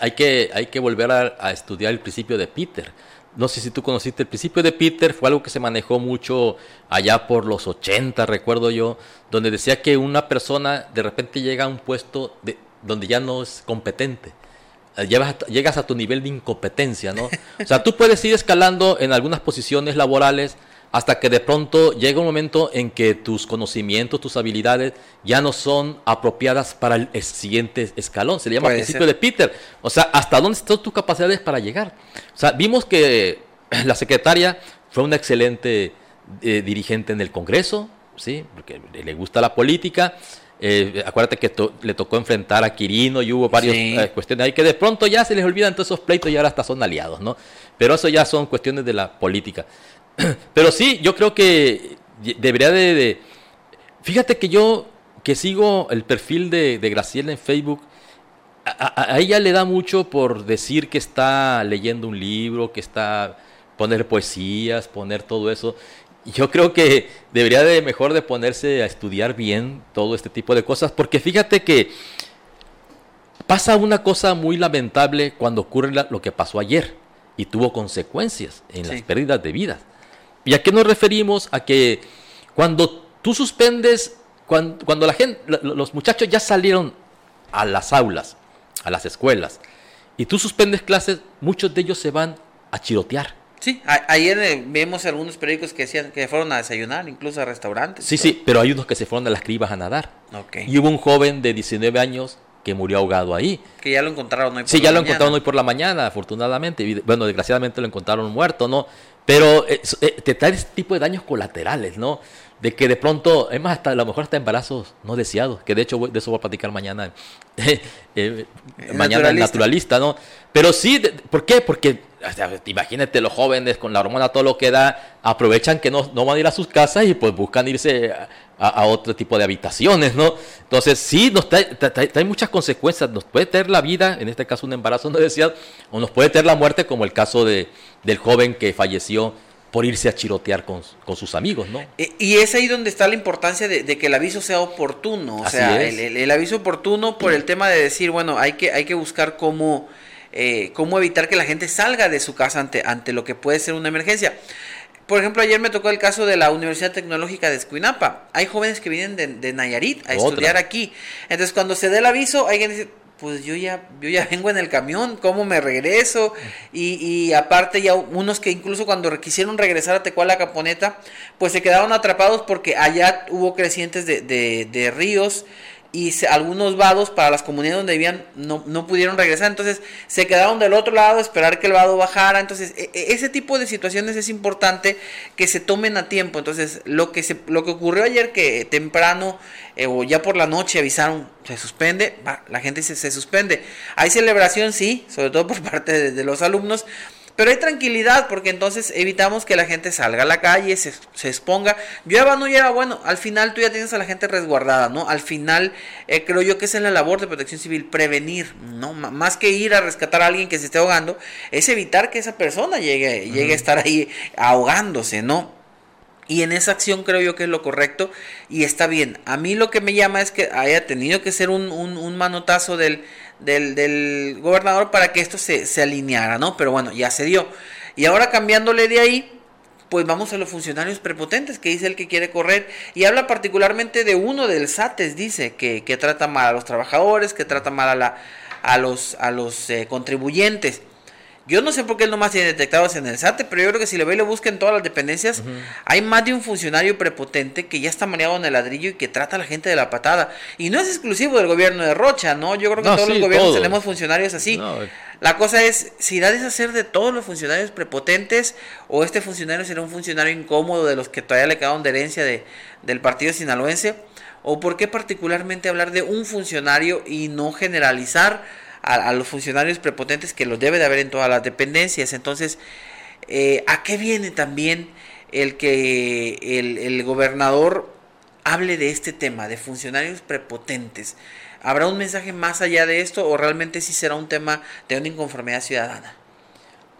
hay, que, hay que volver a estudiar el principio de Peter no sé si tú conociste el principio de Peter, fue algo que se manejó mucho allá por los 80, recuerdo yo, donde decía que una persona de repente llega a un puesto de, donde ya no es competente. Eh, llegas a, llegas a tu nivel de incompetencia, ¿no? O sea, tú puedes ir escalando en algunas posiciones laborales hasta que de pronto llega un momento en que tus conocimientos, tus habilidades ya no son apropiadas para el siguiente escalón. Se le llama principio de Peter. O sea, ¿hasta dónde están tus capacidades para llegar? O sea, vimos que la secretaria fue una excelente eh, dirigente en el Congreso, ¿sí? Porque le gusta la política. Eh, acuérdate que le tocó enfrentar a Quirino y hubo varias eh, cuestiones ahí que de pronto ya se les olvidan todos esos pleitos y ahora hasta son aliados, ¿no? Pero eso ya son cuestiones de la política. Pero sí, yo creo que debería de, Fíjate que yo, que sigo el perfil de, Graciela en Facebook, a, ella le da mucho por decir que está leyendo un libro, que está poner poesías, poner todo eso. Yo creo que debería de mejor de ponerse a estudiar bien todo este tipo de cosas, porque fíjate que pasa una cosa muy lamentable cuando ocurre lo que pasó ayer y tuvo consecuencias en las pérdidas de vidas. ¿Y a qué nos referimos? A que cuando tú suspendes, cuando, la gente, los muchachos ya salieron a las aulas, a las escuelas, y tú suspendes clases, muchos de ellos se van a chirotear. Sí, ayer eh, vemos algunos periódicos que decían que fueron a desayunar, incluso a restaurantes. Sí, sí, pero hay unos que se fueron a las cribas a nadar. Y hubo un joven de 19 años que murió ahogado ahí. Que ya lo encontraron hoy por Sí, ya lo encontraron hoy por la mañana, afortunadamente. Bueno, desgraciadamente lo encontraron muerto, ¿no? Pero eh, eh, te trae este tipo de daños colaterales, ¿no? De que de pronto, es más, hasta a lo mejor hasta embarazos no deseados, que de hecho de eso voy a platicar mañana, eh, mañana el naturalista, ¿no? Pero sí, ¿por qué? Porque imagínate los jóvenes con la hormona, todo lo que da, aprovechan que no, no van a ir a sus casas y pues buscan irse a, otro tipo de habitaciones, ¿no? Entonces, sí, nos trae, muchas consecuencias. Nos puede tener la vida, en este caso un embarazo no deseado, o nos puede tener la muerte, como el caso de, del joven que falleció por irse a chirotear con, sus amigos, ¿no? E, y es ahí donde está la importancia de, que el aviso sea oportuno, o sea, el, aviso oportuno por el tema de decir, bueno, hay que, hay que buscar cómo, eh, cómo evitar que la gente salga de su casa ante, ante lo que puede ser una emergencia. Por ejemplo, ayer me tocó el caso de la Universidad Tecnológica de Escuinapa. Hay jóvenes que vienen de, Nayarit a estudiar aquí. Entonces, cuando se dé el aviso, alguien dice, pues yo ya, yo ya vengo en el camión, ¿cómo me regreso? Y, aparte ya unos que incluso cuando quisieron regresar a Tecuala Caponeta, pues se quedaron atrapados porque allá hubo crecientes de, de, de ríos y algunos vados para las comunidades donde vivían no, no, pudieron regresar, entonces se quedaron del otro lado a esperar que el vado bajara, entonces e, e, ese tipo de situaciones es importante que se tomen a tiempo, entonces lo que, se, lo que ocurrió ayer que temprano eh, o ya por la noche avisaron se suspende, la gente dice se suspende, hay celebración sí, sobre todo por parte de los alumnos, pero hay tranquilidad porque entonces evitamos que la gente salga a la calle, se, se exponga. Llueva, no llueva, bueno, al final tú ya tienes a la gente resguardada, ¿no? Al final eh, creo yo que esa es la labor de protección civil, prevenir, ¿no? más que ir a rescatar a alguien que se esté ahogando, es evitar que esa persona llegue, llegue a estar ahí ahogándose, ¿no? Y en esa acción creo yo que es lo correcto y está bien. A mí lo que me llama es que haya tenido que ser un, un, un manotazo del, del, del gobernador para que esto se, se alineara, ¿no? Pero bueno, ya se dio. Y ahora cambiándole de ahí, pues vamos a los funcionarios prepotentes, que dice el que quiere correr, y habla particularmente de uno del SATES, dice, que, que trata mal a los trabajadores, que trata mal a, la, a los, a los eh, contribuyentes. Yo no sé por qué él nomás tiene detectados en el SAT, pero yo creo que si le ve y lo busca en todas las dependencias, hay más de un funcionario prepotente que ya está mareado en el ladrillo y que trata a la gente de la patada. Y no es exclusivo del gobierno de Rocha, ¿no? Yo creo que todos los gobiernos tenemos funcionarios así. La cosa es, si da hacer de todos los funcionarios prepotentes o este funcionario será un funcionario incómodo de los que todavía le quedaron de herencia de, del partido sinaloense, o por qué particularmente hablar de un funcionario y no generalizar a, los funcionarios prepotentes que los debe de haber en todas las dependencias. Entonces, eh, ¿a qué viene también el que el, gobernador hable de este tema, de funcionarios prepotentes. ¿Habrá un mensaje más allá de esto o realmente sí será un tema de una inconformidad ciudadana?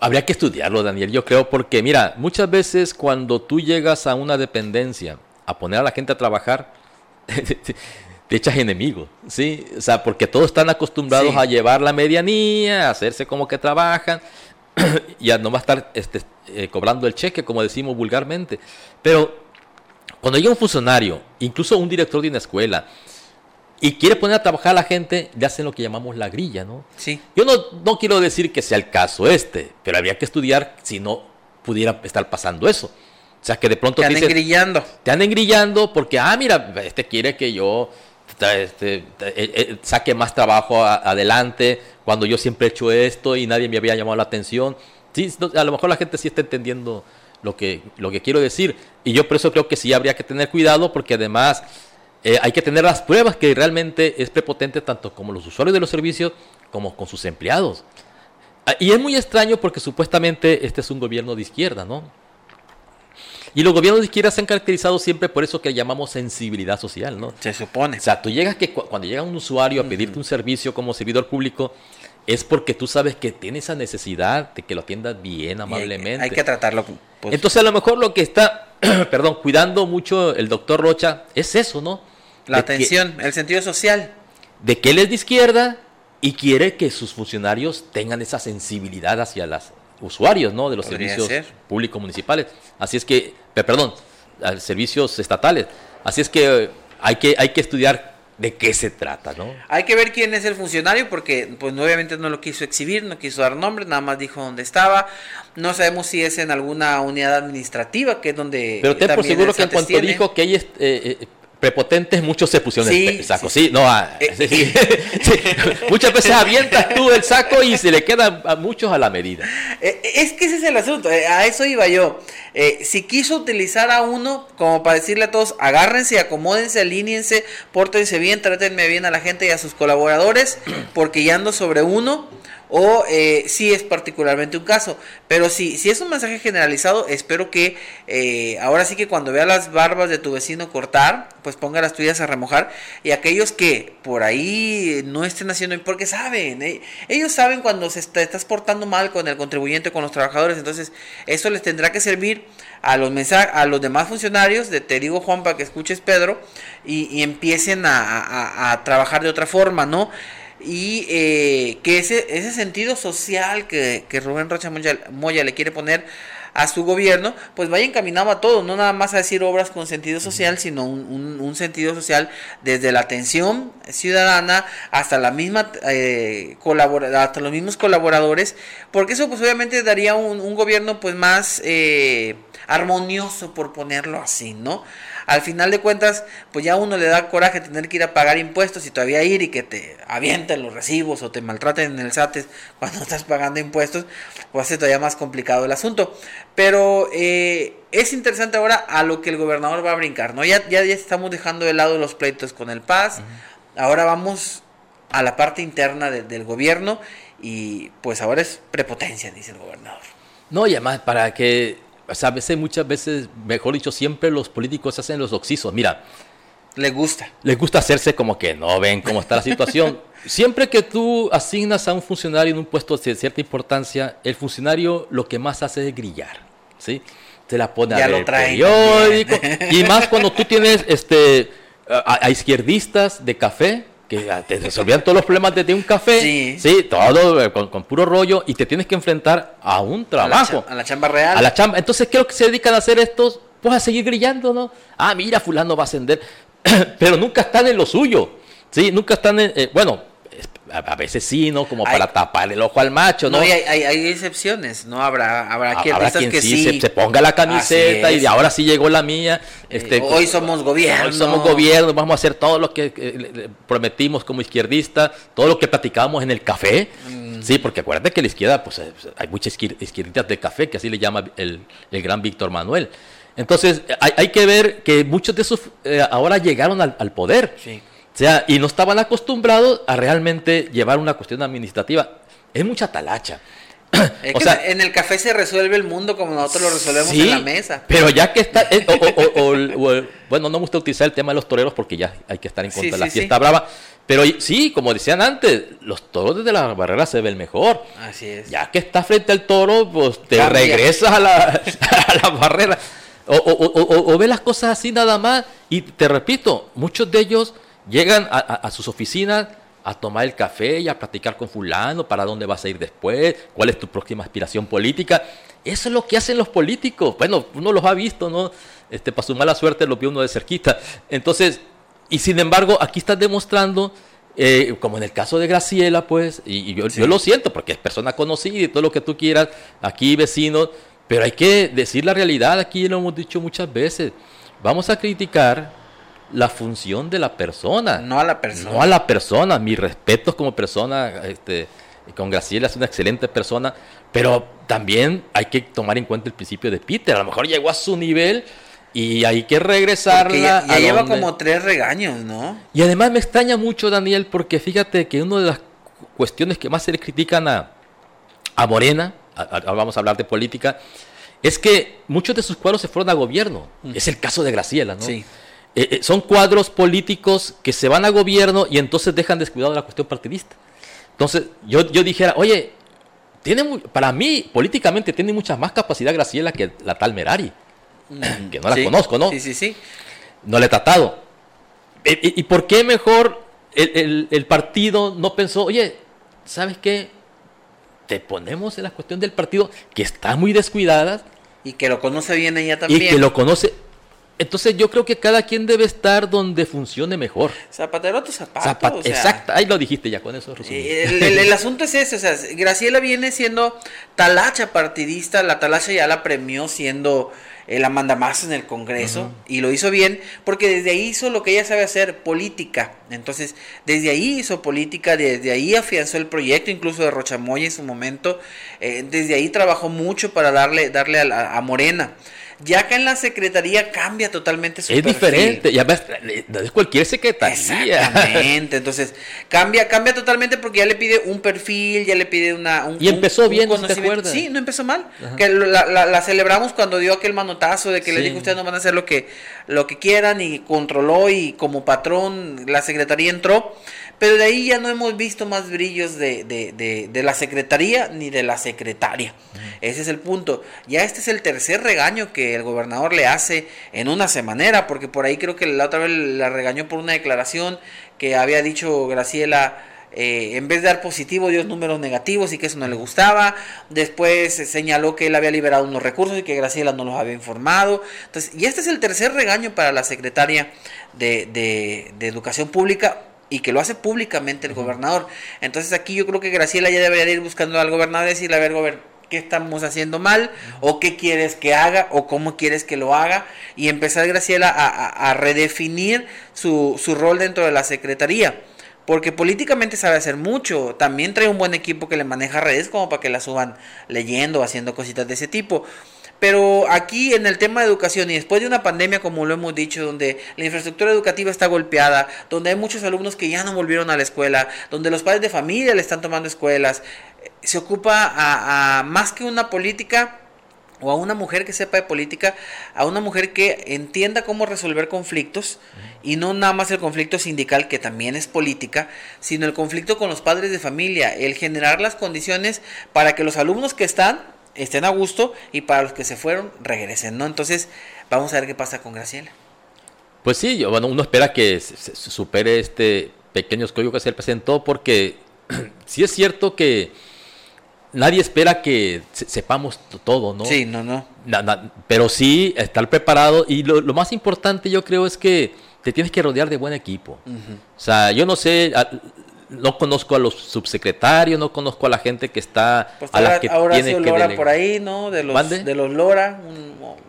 Habría que estudiarlo, Daniel, yo creo, porque mira, muchas veces cuando tú llegas a una dependencia a poner a la gente a trabajar, te echas enemigos, ¿sí? O sea, porque todos están acostumbrados a llevar la medianía, a hacerse como que trabajan y a no a estar este, eh, cobrando el cheque, como decimos vulgarmente. Pero cuando llega un funcionario, incluso un director de una escuela, y quiere poner a trabajar a la gente, le hacen lo que llamamos la grilla, ¿no? Sí. Yo no, no quiero decir que sea el caso este, pero habría que estudiar si no pudiera estar pasando eso. O sea, que de pronto... Te anden grillando. Te anden grillando porque, ah, mira, este quiere que yo este, eh, eh, saque más trabajo adelante cuando yo siempre he hecho esto y nadie me había llamado la atención. Sí, a lo mejor la gente sí está entendiendo lo que, lo que quiero decir. Y yo por eso creo que sí habría que tener cuidado porque además eh, hay que tener las pruebas que realmente es prepotente tanto como los usuarios de los servicios como con sus empleados. Ah, y es muy extraño porque supuestamente este es un gobierno de izquierda, ¿no? Y los gobiernos de izquierda se han caracterizado siempre por eso que llamamos sensibilidad social, ¿no? Se supone. O sea, tú llegas que cuando llega un usuario a pedirte un servicio como servidor público, es porque tú sabes que tiene esa necesidad de que lo atiendas bien, amablemente. Hay que, tratarlo. Pues. Entonces, a lo mejor lo que está, perdón, cuidando mucho el doctor Rocha es eso, ¿no? La atención, el sentido social. De que él es de izquierda y quiere que sus funcionarios tengan esa sensibilidad hacia los usuarios, ¿no? De los servicios públicos municipales. Así es que, perdón, servicios estatales. Así es que hay que, hay que estudiar de qué se trata, ¿no? Hay que ver quién es el funcionario porque pues obviamente no lo quiso exhibir, no quiso dar nombre, nada más dijo dónde estaba. No sabemos si es en alguna unidad administrativa, que es donde Pero ten por seguro que en cuanto dijo que ella eh, eh, prepotentes, muchos se pusieron el saco. Sí, no, ah, eh, muchas veces avientas tú el saco y se le quedan a muchos a la medida. Eh, es que ese es el asunto, eh, a eso iba yo. si quiso utilizar a uno como para decirle a todos, agárrense, acomódense, alíñense, pórtense bien, trátenme bien a la gente y a sus colaboradores, porque ya ando sobre uno o eh, si es particularmente un caso. Pero si, si es un mensaje generalizado, espero que eh, ahora sí que cuando vea las barbas de tu vecino cortar, pues ponga las tuyas a remojar. Y aquellos que por ahí no estén haciendo, porque saben, eh, ellos saben cuando se está, estás portando mal con el contribuyente, con los trabajadores, entonces eso les tendrá que servir a los a los demás funcionarios, de, te digo Juan para que escuches Pedro, y, empiecen a trabajar de otra forma, ¿no? Y eh, que ese, ese sentido social que, Rubén Rocha Moya, le quiere poner a su gobierno, pues vaya encaminado a todo, no nada más a decir obras con sentido social, sino un, sentido social desde la atención ciudadana hasta la misma eh, hasta los mismos colaboradores, porque eso pues obviamente daría un, un gobierno pues más eh, armonioso por ponerlo así, ¿no? Al final de cuentas, pues ya uno le da coraje tener que ir a pagar impuestos y todavía ir y que te avienten los recibos o te maltraten en el SATES cuando estás pagando impuestos, pues hace todavía más complicado el asunto. Pero eh, es interesante ahora a lo que el gobernador va a brincar, ¿no? Ya, ya, ya estamos dejando de lado los pleitos con el Paz, ahora vamos a la parte interna del gobierno y pues ahora es prepotencia, dice el gobernador. No, y además para que o sea, a veces, muchas veces, mejor dicho, siempre los políticos hacen los oxisos. Mira. Le gusta. Les gusta hacerse como que no ven cómo está la situación. Siempre que tú asignas a un funcionario en un puesto de cierta importancia, el funcionario lo que más hace es grillar. ¿Sí? Te la pone a ver periódico. Y más cuando tú tienes este a izquierdistas de café que te resolvían todos los problemas desde un café, sí, todo eh, con, puro rollo, y te tienes que enfrentar a un trabajo. A la, chamba real. A la chamba. Entonces, ¿qué es lo que se dedican a hacer estos? Pues a seguir grillando, ¿no? Ah, mira, fulano va a ascender. Pero nunca están en lo suyo. Sí, nunca están en. Eh, bueno, a, veces sí, ¿no? Como para tapar el ojo al macho, ¿no? No, hay, hay, excepciones, ¿no? Habrá, habrá, quien que sí, Se, ponga la camiseta y ahora sí llegó la mía. Este, eh, hoy somos gobierno. Hoy somos gobierno, vamos a hacer todo lo que prometimos como izquierdista, todo lo que platicábamos en el café. Mm. Sí, porque acuérdate que la izquierda, pues eh, hay muchas izquierditas de café, que así le llama el, el gran Víctor Manuel. Entonces, hay, hay, que ver que muchos de esos eh, ahora llegaron al, al poder. Sí sea, y no estaban acostumbrados a realmente llevar una cuestión administrativa. Es mucha talacha. o sea, en el café se resuelve el mundo como nosotros lo resolvemos en la mesa. Pero ya que está, eh, bueno, no me gusta utilizar el tema de los toreros porque ya hay que estar en contra de la fiesta brava. Pero sí, como decían antes, los toros desde la barrera se ven mejor. Así es. Ya que está frente al toro, pues te regresas a la, a la barrera. O, o, ve las cosas así nada más. Y te repito, muchos de ellos llegan a sus oficinas a tomar el café y a platicar con fulano para dónde vas a ir después, cuál es tu próxima aspiración política. Eso es lo que hacen los políticos. Bueno, uno los ha visto, ¿no? Este, para su mala suerte lo vio uno de cerquita. Entonces, y sin embargo, aquí estás demostrando, eh, como en el caso de Graciela, pues, y, yo, yo, lo siento porque es persona conocida y todo lo que tú quieras, aquí vecinos, pero hay que decir la realidad, aquí lo hemos dicho muchas veces. Vamos a criticar la función de la persona. No a la persona. No a la persona. Mis respetos como persona. Este, con Graciela es una excelente persona. Pero también hay que tomar en cuenta el principio de Peter. A lo mejor llegó a su nivel y hay que regresarla. Ya, lleva como tres regaños, ¿no? Y además me extraña mucho, Daniel, porque fíjate que una de las cuestiones que más se le critican a, a Morena, vamos a hablar de política, es que muchos de sus cuadros se fueron a gobierno. Mm. Es el caso de Graciela, ¿no? Sí. Eh, eh, son cuadros políticos que se van a gobierno y entonces dejan descuidado la cuestión partidista. Entonces, yo, yo dijera, oye, tiene para mí, políticamente, tiene mucha más capacidad Graciela que la tal Merari, mm, que no la conozco, ¿no? Sí, sí, sí. No le he tratado. ¿Y, por qué mejor el, el, partido no pensó, oye, ¿sabes qué? Te ponemos en la cuestión del partido que está muy descuidada. Y que lo conoce bien ella también. Y que lo conoce entonces yo creo que cada quien debe estar donde funcione mejor. Zapatero a tu zapato. exacto, ahí lo dijiste ya con eso. El, asunto es ese, o sea, Graciela viene siendo talacha partidista, la talacha ya la premió siendo la manda más en el Congreso y lo hizo bien porque desde ahí hizo lo que ella sabe hacer, política. Entonces, desde ahí hizo política, desde ahí afianzó el proyecto, incluso de Rochamoya en su momento. Eh, desde ahí trabajó mucho para darle, darle a Morena. Ya que en la secretaría cambia totalmente su Es diferente, ya ves, es cualquier secretaría. Exactamente, entonces cambia, cambia totalmente porque ya le pide un perfil, ya le pide una... Un, y empezó bien, ¿no te acuerdas? Sí, no empezó mal. Que la, celebramos cuando dio aquel manotazo de que le dijo ustedes no van a hacer lo que, lo que quieran y controló y como patrón la secretaría entró. Pero de ahí ya no hemos visto más brillos de, de, de, la secretaría ni de la secretaria. Ese es el punto. Ya este es el tercer regaño que el gobernador le hace en una semanera, porque por ahí creo que la otra vez la regañó por una declaración que había dicho Graciela. Eh, en vez de dar positivo dio números negativos y que eso no le gustaba. Después señaló que él había liberado unos recursos y que Graciela no los había informado. Entonces, y este es el tercer regaño para la secretaria de, de, de Educación Pública y que lo hace públicamente el gobernador. Entonces aquí yo creo que Graciela ya debería ir buscando al gobernador y decirle, a ver, gobernador, ¿qué estamos haciendo mal? ¿O qué quieres que haga? ¿O cómo quieres que lo haga? Y empezar Graciela a, redefinir su, su rol dentro de la Secretaría porque políticamente sabe hacer mucho. También trae un buen equipo que le maneja redes como para que la suban leyendo, haciendo cositas de ese tipo. Pero aquí en el tema de educación y después de una pandemia, como lo hemos dicho, donde la infraestructura educativa está golpeada, donde hay muchos alumnos que ya no volvieron a la escuela, donde los padres de familia le están tomando escuelas, se ocupa a, más que una política o a una mujer que sepa de política, a una mujer que entienda cómo resolver conflictos y no nada más el conflicto sindical que también es política, sino el conflicto con los padres de familia, el generar las condiciones para que los alumnos que están estén a gusto y para los que se fueron regresen, ¿no? Entonces, vamos a ver qué pasa con Graciela. Pues sí, bueno, uno espera que se, supere este pequeño escollo que se le presentó porque sí es cierto que nadie espera que sepamos todo, ¿no? Sí, no, no. pero sí estar preparado y lo, más importante yo creo es que te tienes que rodear de buen equipo. O sea, yo no sé, no conozco a los subsecretarios, no conozco a la gente que está pues a la que tiene que Lora por ahí, ¿no? De los de los Lora,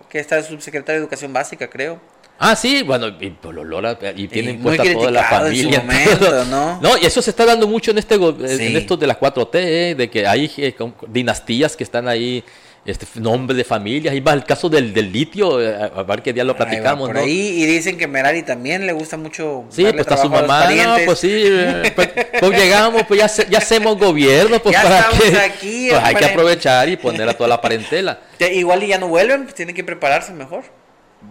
que está el subsecretario de Educación Básica, creo. Ah, sí, bueno, y pues los Lora y tienen puesta toda la familia. ¿no? no, y eso se está dando mucho en este en estos de la 4T, ¿eh? de que hay eh, dinastías que están ahí este nombre de familias, y va el caso del, del litio, eh, a ver qué día lo platicamos, por ¿no? ahí, y dicen que Merari también le gusta mucho. Sí, pues está su mamá, no, pues sí, eh, pues, pues, llegamos, pues ya, ya hacemos gobierno, pues ya para que, aquí, pues hay que aprovechar y poner a toda la parentela. Te- Igual y ya no vuelven, pues tienen que prepararse mejor.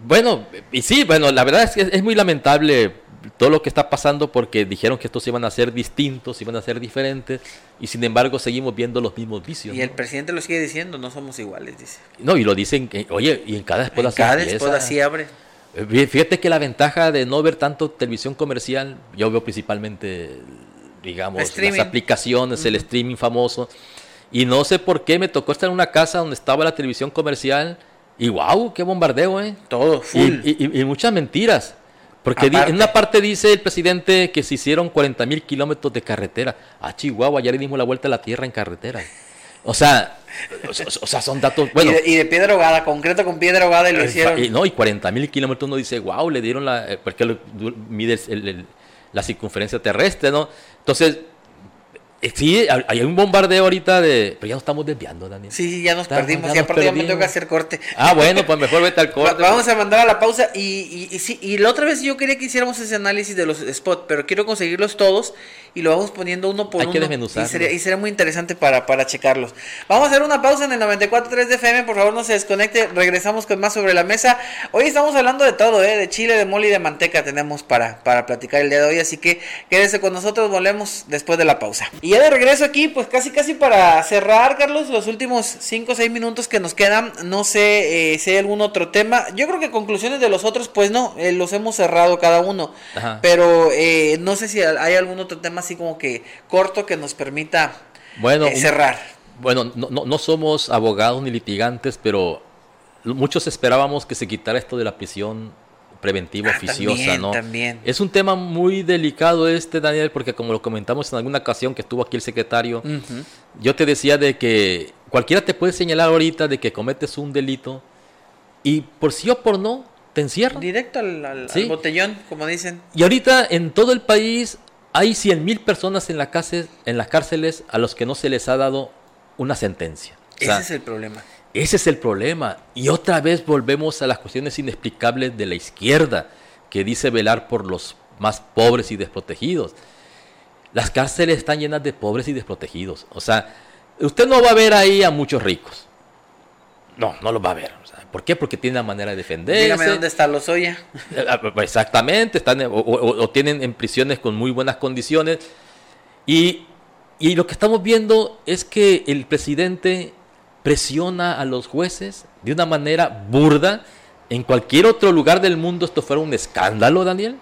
Bueno, y sí, bueno, la verdad es que es muy lamentable todo lo que está pasando porque dijeron que estos iban a ser distintos, iban a ser diferentes, y sin embargo seguimos viendo los mismos vicios. Y ¿no? el presidente lo sigue diciendo, no somos iguales, dice. No, y lo dicen, oye, y en cada esposa En cada esposa así abre. Eh, Fíjate que la ventaja de no ver tanto televisión comercial, yo veo principalmente, digamos, Streaming. las aplicaciones, el streaming famoso, y no sé por qué me tocó estar en una casa donde estaba la televisión comercial, y wow, qué bombardeo, ¿eh? Todo, Y, full. y- y- y muchas mentiras. Porque Aparte. en una parte dice el presidente que se hicieron 40 mil kilómetros de carretera. Ah, Chihuahua, ya le dimos la vuelta a la tierra en carretera. O sea, o, sea- son datos. Bueno, y, de, y de piedra ahogada, concreto con piedra ahogada y lo hicieron. y no, y 40 mil kilómetros uno dice, wow, le dieron la. eh, Porque lo- mide el- el- la circunferencia terrestre, ¿no? Entonces, sí, hay un bombardeo ahorita de. Pero ya nos estamos desviando, Daniel. Sí, ya nos perdimos. ya y ya me perdimos. toca hacer corte. Ah, bueno, pues mejor vete al corte. Vamos a mandar a la pausa y, y, y sí, y la otra vez yo quería que hiciéramos ese análisis de los spots, pero quiero conseguirlos todos y lo vamos poniendo uno por Hay uno. que y, sería, y sería muy interesante para, para checarlos. Vamos a hacer una pausa en el 94.3 de FM, por favor no se desconecte, regresamos con más sobre la mesa. Hoy estamos hablando de todo, ¿eh? de chile, de mole y de manteca tenemos para, para platicar el día de hoy, así que quédese con nosotros, volvemos después de la pausa. Y ya de regreso aquí, pues casi casi para cerrar, Carlos, los últimos 5 o 6 minutos que nos quedan, no sé eh, si hay algún otro tema. Yo creo que conclusiones de los otros, pues no, eh, los hemos cerrado cada uno. Ajá. Pero eh, no sé si hay algún otro tema así como que corto que nos permita Bueno, eh, cerrar. Bueno, no, no, no somos abogados ni litigantes, pero muchos esperábamos que se quitara esto de la prisión preventiva Ah, oficiosa, también, ¿no? también. Es un tema muy delicado este, Daniel, porque como lo comentamos en alguna ocasión que estuvo aquí el secretario, yo te decía de que cualquiera te puede señalar ahorita de que cometes un delito y por sí o por no te encierran. Directo al, al- al Sí. botellón, como dicen. Y ahorita en todo el país hay 100 mil personas en, la cárcel, en las cárceles a los que no se les ha dado una sentencia. O sea, Ese es el problema. ese es el problema. Y otra vez volvemos a las cuestiones inexplicables de la izquierda, que dice velar por los más pobres y desprotegidos. Las cárceles están llenas de pobres y desprotegidos. O sea, usted no va a ver ahí a muchos ricos. No, no los va a ver. O sea, ¿Por qué? Porque tienen la manera de defenderse. Dígame dónde está Lozoya. Ah, Exactamente, están, o, o- o tienen en prisiones con muy buenas condiciones. Y, y lo que estamos viendo es que el presidente presiona a los jueces de una manera burda. En cualquier otro lugar del mundo esto fuera un escándalo, Daniel.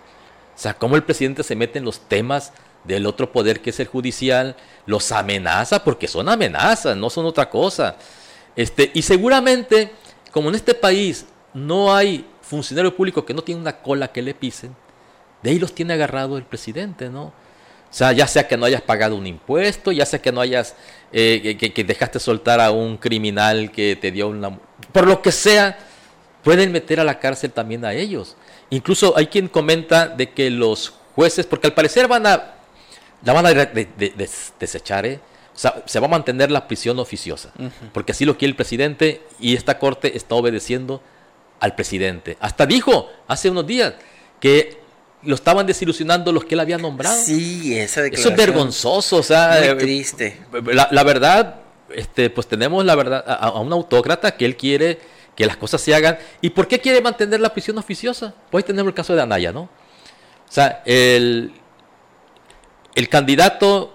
O sea, cómo el presidente se mete en los temas del otro poder que es el judicial, los amenaza, porque son amenazas, no son otra cosa. Este, y seguramente, como en este país no hay funcionario público que no tiene una cola que le pisen, de ahí los tiene agarrado el presidente, ¿no? O sea, ya sea que no hayas pagado un impuesto, ya sea que no hayas, eh, que, dejaste soltar a un criminal que te dio una... Por lo que sea, pueden meter a la cárcel también a ellos. Incluso hay quien comenta de que los jueces, porque al parecer van a, la van a de- de- de- des- desechar, ¿eh? Sea, se va a mantener la prisión oficiosa, porque así lo quiere el presidente y esta corte está obedeciendo al presidente. Hasta dijo hace unos días que lo estaban desilusionando los que él había nombrado. Sí, esa Eso declaración. es vergonzoso, o sea, Muy eh, triste. la, la verdad, este, pues tenemos la verdad a, a un autócrata que él quiere que las cosas se hagan. ¿Y por qué quiere mantener la prisión oficiosa? Pues tenemos el caso de Anaya, ¿no? O sea, el, el candidato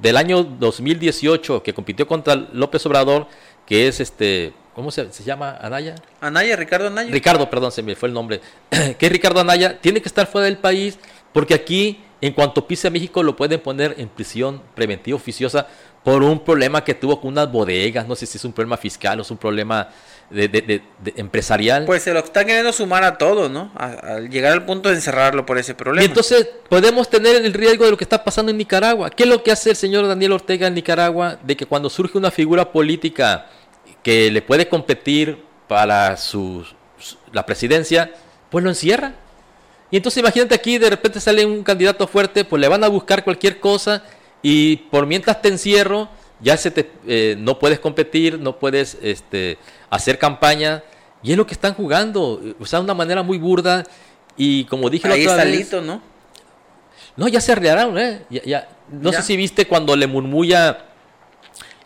del año 2018 que compitió contra López Obrador, que es este, ¿cómo se, se llama Anaya? Anaya, Ricardo Anaya. Ricardo, perdón, se me fue el nombre, que es Ricardo Anaya, tiene que estar fuera del país porque aquí, en cuanto pise a México, lo pueden poner en prisión preventiva oficiosa por un problema que tuvo con unas bodegas, no sé si es un problema fiscal o es un problema de, de- de- de empresarial. Pues se lo está queriendo sumar a todo, ¿no? Al llegar al punto de encerrarlo por ese problema. Y entonces podemos tener el riesgo de lo que está pasando en Nicaragua. ¿Qué es lo que hace el señor Daniel Ortega en Nicaragua? De que cuando surge una figura política que le puede competir para su, su- la presidencia, pues lo encierra. Y entonces imagínate aquí, de repente sale un candidato fuerte, pues le van a buscar cualquier cosa y por mientras te encierro, ya se te, eh, no puedes competir, no puedes este, hacer campaña, y es lo que están jugando, o sea, de una manera muy burda, y como dije Ahí la otra está vez, Lito, ¿no? no, ya se arreglaron, ¿eh? Ya, ya. No Ya. sé si viste cuando le murmulla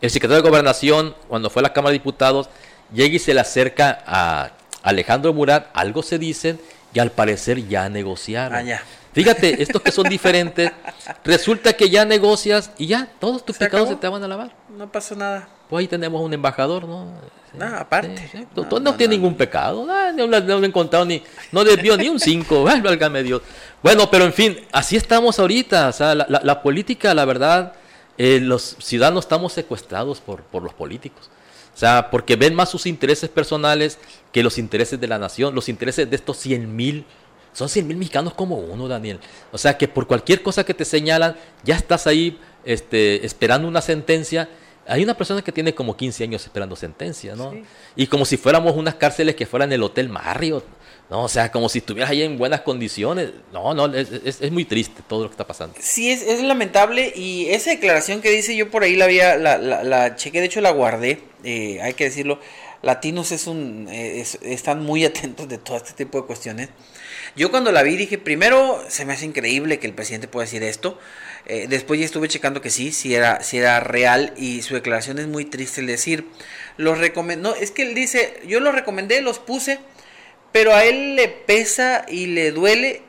el secretario de Gobernación, cuando fue a la Cámara de Diputados, llega y se le acerca a Alejandro Murat, algo se dicen y al parecer ya negociaron. Ah, ya. Fíjate, estos que son diferentes, resulta que ya negocias y ya, todos tus Se pecados acabó. se te van a lavar. No pasó nada. Pues ahí tenemos un embajador, ¿no? Sí, No, aparte. sí, sí. No, No, no no, tiene ningún pecado. No, no lo he encontrado ni. No debió ni un 5. válgame Dios. Bueno, pero en fin, así estamos ahorita. O sea, la, la- la política, la verdad, eh, los ciudadanos estamos secuestrados por, por los políticos. O sea, porque ven más sus intereses personales que los intereses de la nación, los intereses de estos 100 mil. Son 100 mil mexicanos como uno, Daniel. O sea, que por cualquier cosa que te señalan, ya estás ahí este, esperando una sentencia. Hay una persona que tiene como 15 años esperando sentencia, ¿no? Sí. Y como si fuéramos unas cárceles que fueran el Hotel Marriott, ¿no? O sea, como si estuvieras ahí en buenas condiciones. No, no, es, es- muy triste todo lo que está pasando. Sí, es, es lamentable y esa declaración que dice yo por ahí la había, la, la, la chequé, de hecho la guardé, eh, hay que decirlo, Latinos es un, eh, es- están muy atentos de todo este tipo de cuestiones. Yo cuando la vi dije, primero se me hace increíble que el presidente pueda decir esto, eh, después ya estuve checando que sí, sí era, sí era real y su declaración es muy triste el decir, los recomendó, no, es que él dice, yo los recomendé, los puse, pero a él le pesa y le duele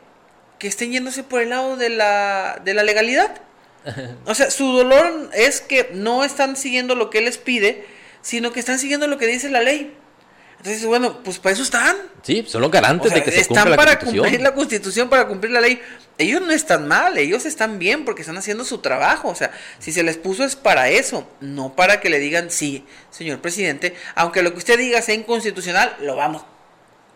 que estén yéndose por el lado de la, de la legalidad. O sea, su dolor es que no están siguiendo lo que él les pide, sino que están siguiendo lo que dice la ley. Entonces, bueno, pues para eso están. Sí, son los garantes O sea, de que se están cumpla la para Constitución. cumplir la constitución, para cumplir la ley. Ellos no están mal, ellos están bien porque están haciendo su trabajo. O sea, si se les puso es para eso, no para que le digan, sí, señor presidente, aunque lo que usted diga sea inconstitucional, lo vamos.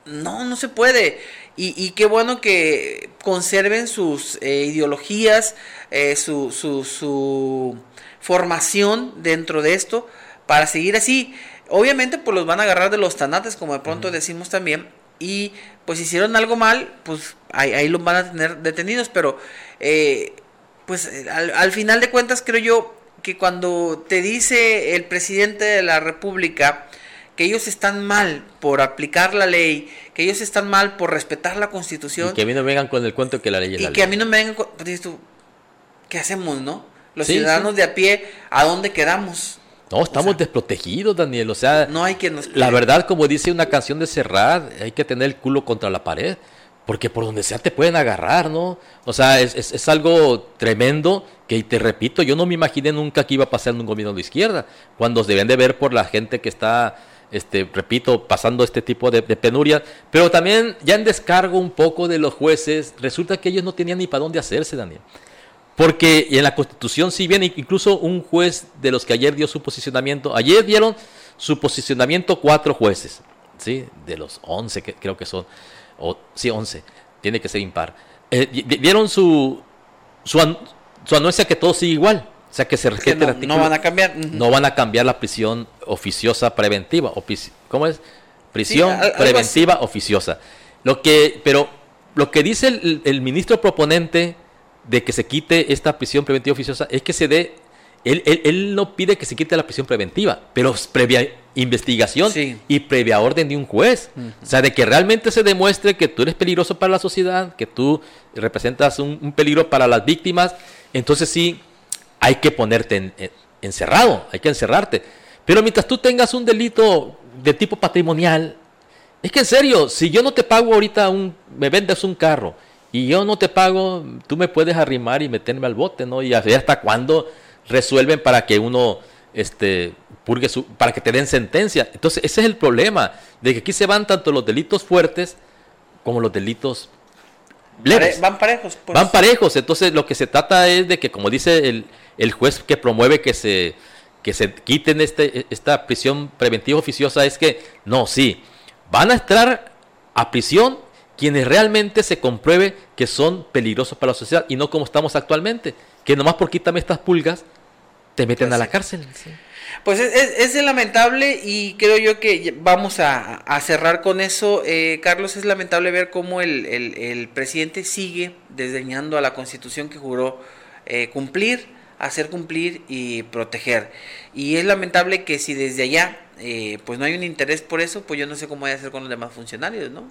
No, no se puede. Y, y qué bueno que conserven sus eh, ideologías, eh, su, su, su formación dentro de esto para seguir así. Obviamente, pues los van a agarrar de los tanates, como de pronto decimos también. Y pues hicieron algo mal, pues ahí, ahí los van a tener detenidos. Pero, eh, pues al, al final de cuentas, creo yo que cuando te dice el presidente de la República que ellos están mal por aplicar la ley, que ellos están mal por respetar la constitución Y que a mí no vengan con el cuento que la ley es y la que a mí no me vengan con- pues ¿qué hacemos, no? Los Sí, ciudadanos sí. de a pie, ¿a dónde quedamos? No, estamos o sea, desprotegidos, Daniel. O sea, No hay quien nos la verdad, como dice una canción de Serrat, hay que tener el culo contra la pared. Porque por donde sea te pueden agarrar, ¿no? O sea, es, es- es algo tremendo que, te repito, yo no me imaginé nunca que iba a pasar en un gobierno de izquierda. Cuando se deben de ver por la gente que está, este, repito, pasando este tipo de, de penurias. Pero también, ya en descargo un poco de los jueces, resulta que ellos no tenían ni para dónde hacerse, Daniel. Porque en la Constitución sí viene incluso un juez de los que ayer dio su posicionamiento. Ayer dieron su posicionamiento cuatro jueces, ¿sí? De los 11 que creo que son. O, sí, 11. Tiene que ser impar. Eh, di- di- dieron su, su, an- su anuencia que todo sigue igual. O sea, que se Que respete no, el artículo. no van a cambiar. No van a cambiar la prisión oficiosa preventiva. ofici- ¿Cómo es? Prisión preventiva oficiosa. Lo que, pero lo que dice el, el ministro proponente de que se quite esta prisión preventiva oficiosa es que se dé. Él, él- él no pide que se quite la prisión preventiva, pero previa investigación Sí. y previa orden de un juez. O sea, de que realmente se demuestre que tú eres peligroso para la sociedad, que tú representas un, un peligro para las víctimas. Entonces sí, hay que ponerte en- en- encerrado, hay que encerrarte. Pero mientras tú tengas un delito de tipo patrimonial, es que en serio, si yo no te pago ahorita un, me vendes un carro y yo no te pago, tú me puedes arrimar y meterme al bote, ¿no? Y hasta cuándo resuelven para que uno este purgue su, para que te den sentencia. Entonces, ese es el problema, de que aquí se van tanto los delitos fuertes como los delitos. Pare- van parejos. pues. Van parejos, entonces lo que se trata es de que, como dice el, el juez que promueve que se, que se quiten este, esta prisión preventiva oficiosa, es que, no, sí, van a entrar a prisión quienes realmente se compruebe que son peligrosos para la sociedad y no como estamos actualmente, que nomás por quítame estas pulgas, te meten Pues a la sí. cárcel. sí. Pues es, es- es lamentable y creo yo que vamos a, cerrar con eso. Eh, Carlos, es lamentable ver cómo el, el- el presidente sigue desdeñando a la constitución que juró eh, cumplir, hacer cumplir y proteger. Y es lamentable que si desde allá eh, pues no hay un interés por eso, pues yo no sé cómo voy a hacer con los demás funcionarios, ¿no?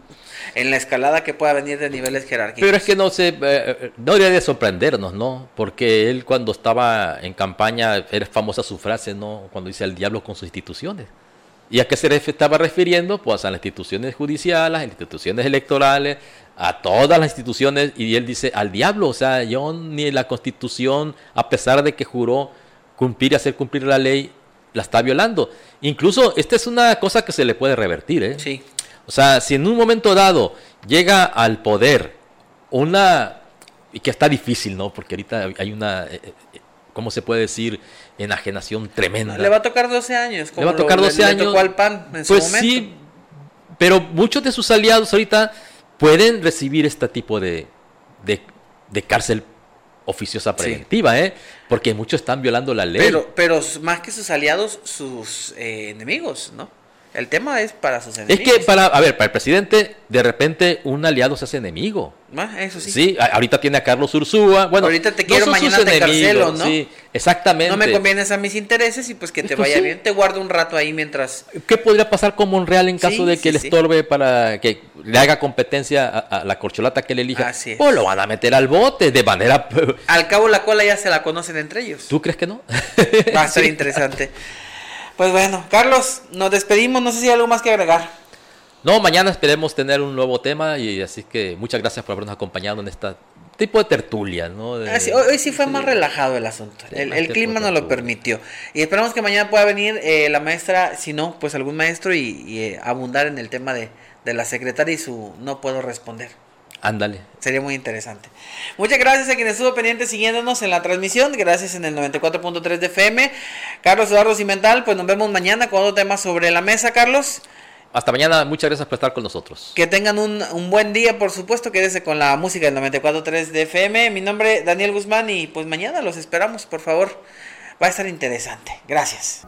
En la escalada que pueda venir de niveles jerárquicos. Pero es que no se, eh, eh, no debería de sorprendernos, ¿no? Porque él cuando estaba en campaña, era famosa su frase, ¿no? Cuando dice al diablo con sus instituciones. ¿Y a qué se estaba refiriendo? Pues a las instituciones judiciales, a las instituciones electorales, a todas las instituciones. Y él dice, al diablo, o sea, yo ni la constitución, a pesar de que juró cumplir y hacer cumplir la ley, la está violando. Incluso esta es una cosa que se le puede revertir, ¿eh? Sí. O sea, si en un momento dado llega al poder una, y que está difícil, ¿no? Porque ahorita hay una, eh, eh, ¿cómo se puede decir? Enajenación tremenda. Le va a tocar 12 años. le va a tocar 12 años. al PAN en su pues momento. sí, pero muchos de sus aliados ahorita pueden recibir este tipo de, de, de cárcel oficiosa preventiva, ¿eh? Porque muchos están violando la ley. Pero, pero más que sus aliados, sus eh, enemigos, ¿no? El tema es para sus enemigos. Es que para, a ver, para el presidente, de repente un aliado se hace enemigo. Ah, eso sí. Sí, ahorita tiene a Carlos Ursúa. Bueno, ahorita te quiero, mañana te encarcelo, ¿no? Sí, exactamente. No me convienes a mis intereses y pues que te vaya bien. Te guardo un rato ahí mientras. ¿Qué podría pasar con Monreal en caso de que le estorbe para que le haga competencia a, la corcholata que le elija? Así es. O lo van a meter al bote de manera. Al cabo, la cola ya se la conocen entre ellos. ¿Tú crees que no? Va a ser interesante. Pues bueno, Carlos, nos despedimos. No sé si hay algo más que agregar. No, mañana esperemos tener un nuevo tema y así que muchas gracias por habernos acompañado en este tipo de tertulia, ¿no? Ah, hoy, sí fue más relajado el asunto. el, clima nos lo permitió. Y esperamos que mañana pueda venir eh, la maestra, si no, pues algún maestro y, eh, abundar en el tema de, de la secretaria y su no puedo responder. Ándale. Sería muy interesante. Muchas gracias a quienes estuvo pendiente siguiéndonos en la transmisión. Gracias en el 94.3 de FM. Carlos Eduardo Cimental, pues nos vemos mañana con otro tema sobre la mesa, Carlos. Hasta mañana, muchas gracias por estar con nosotros. Que tengan un, un buen día, por supuesto. Quédese con la música del 94.3 de FM. Mi nombre es Daniel Guzmán y pues mañana los esperamos, por favor. Va a estar interesante. Gracias.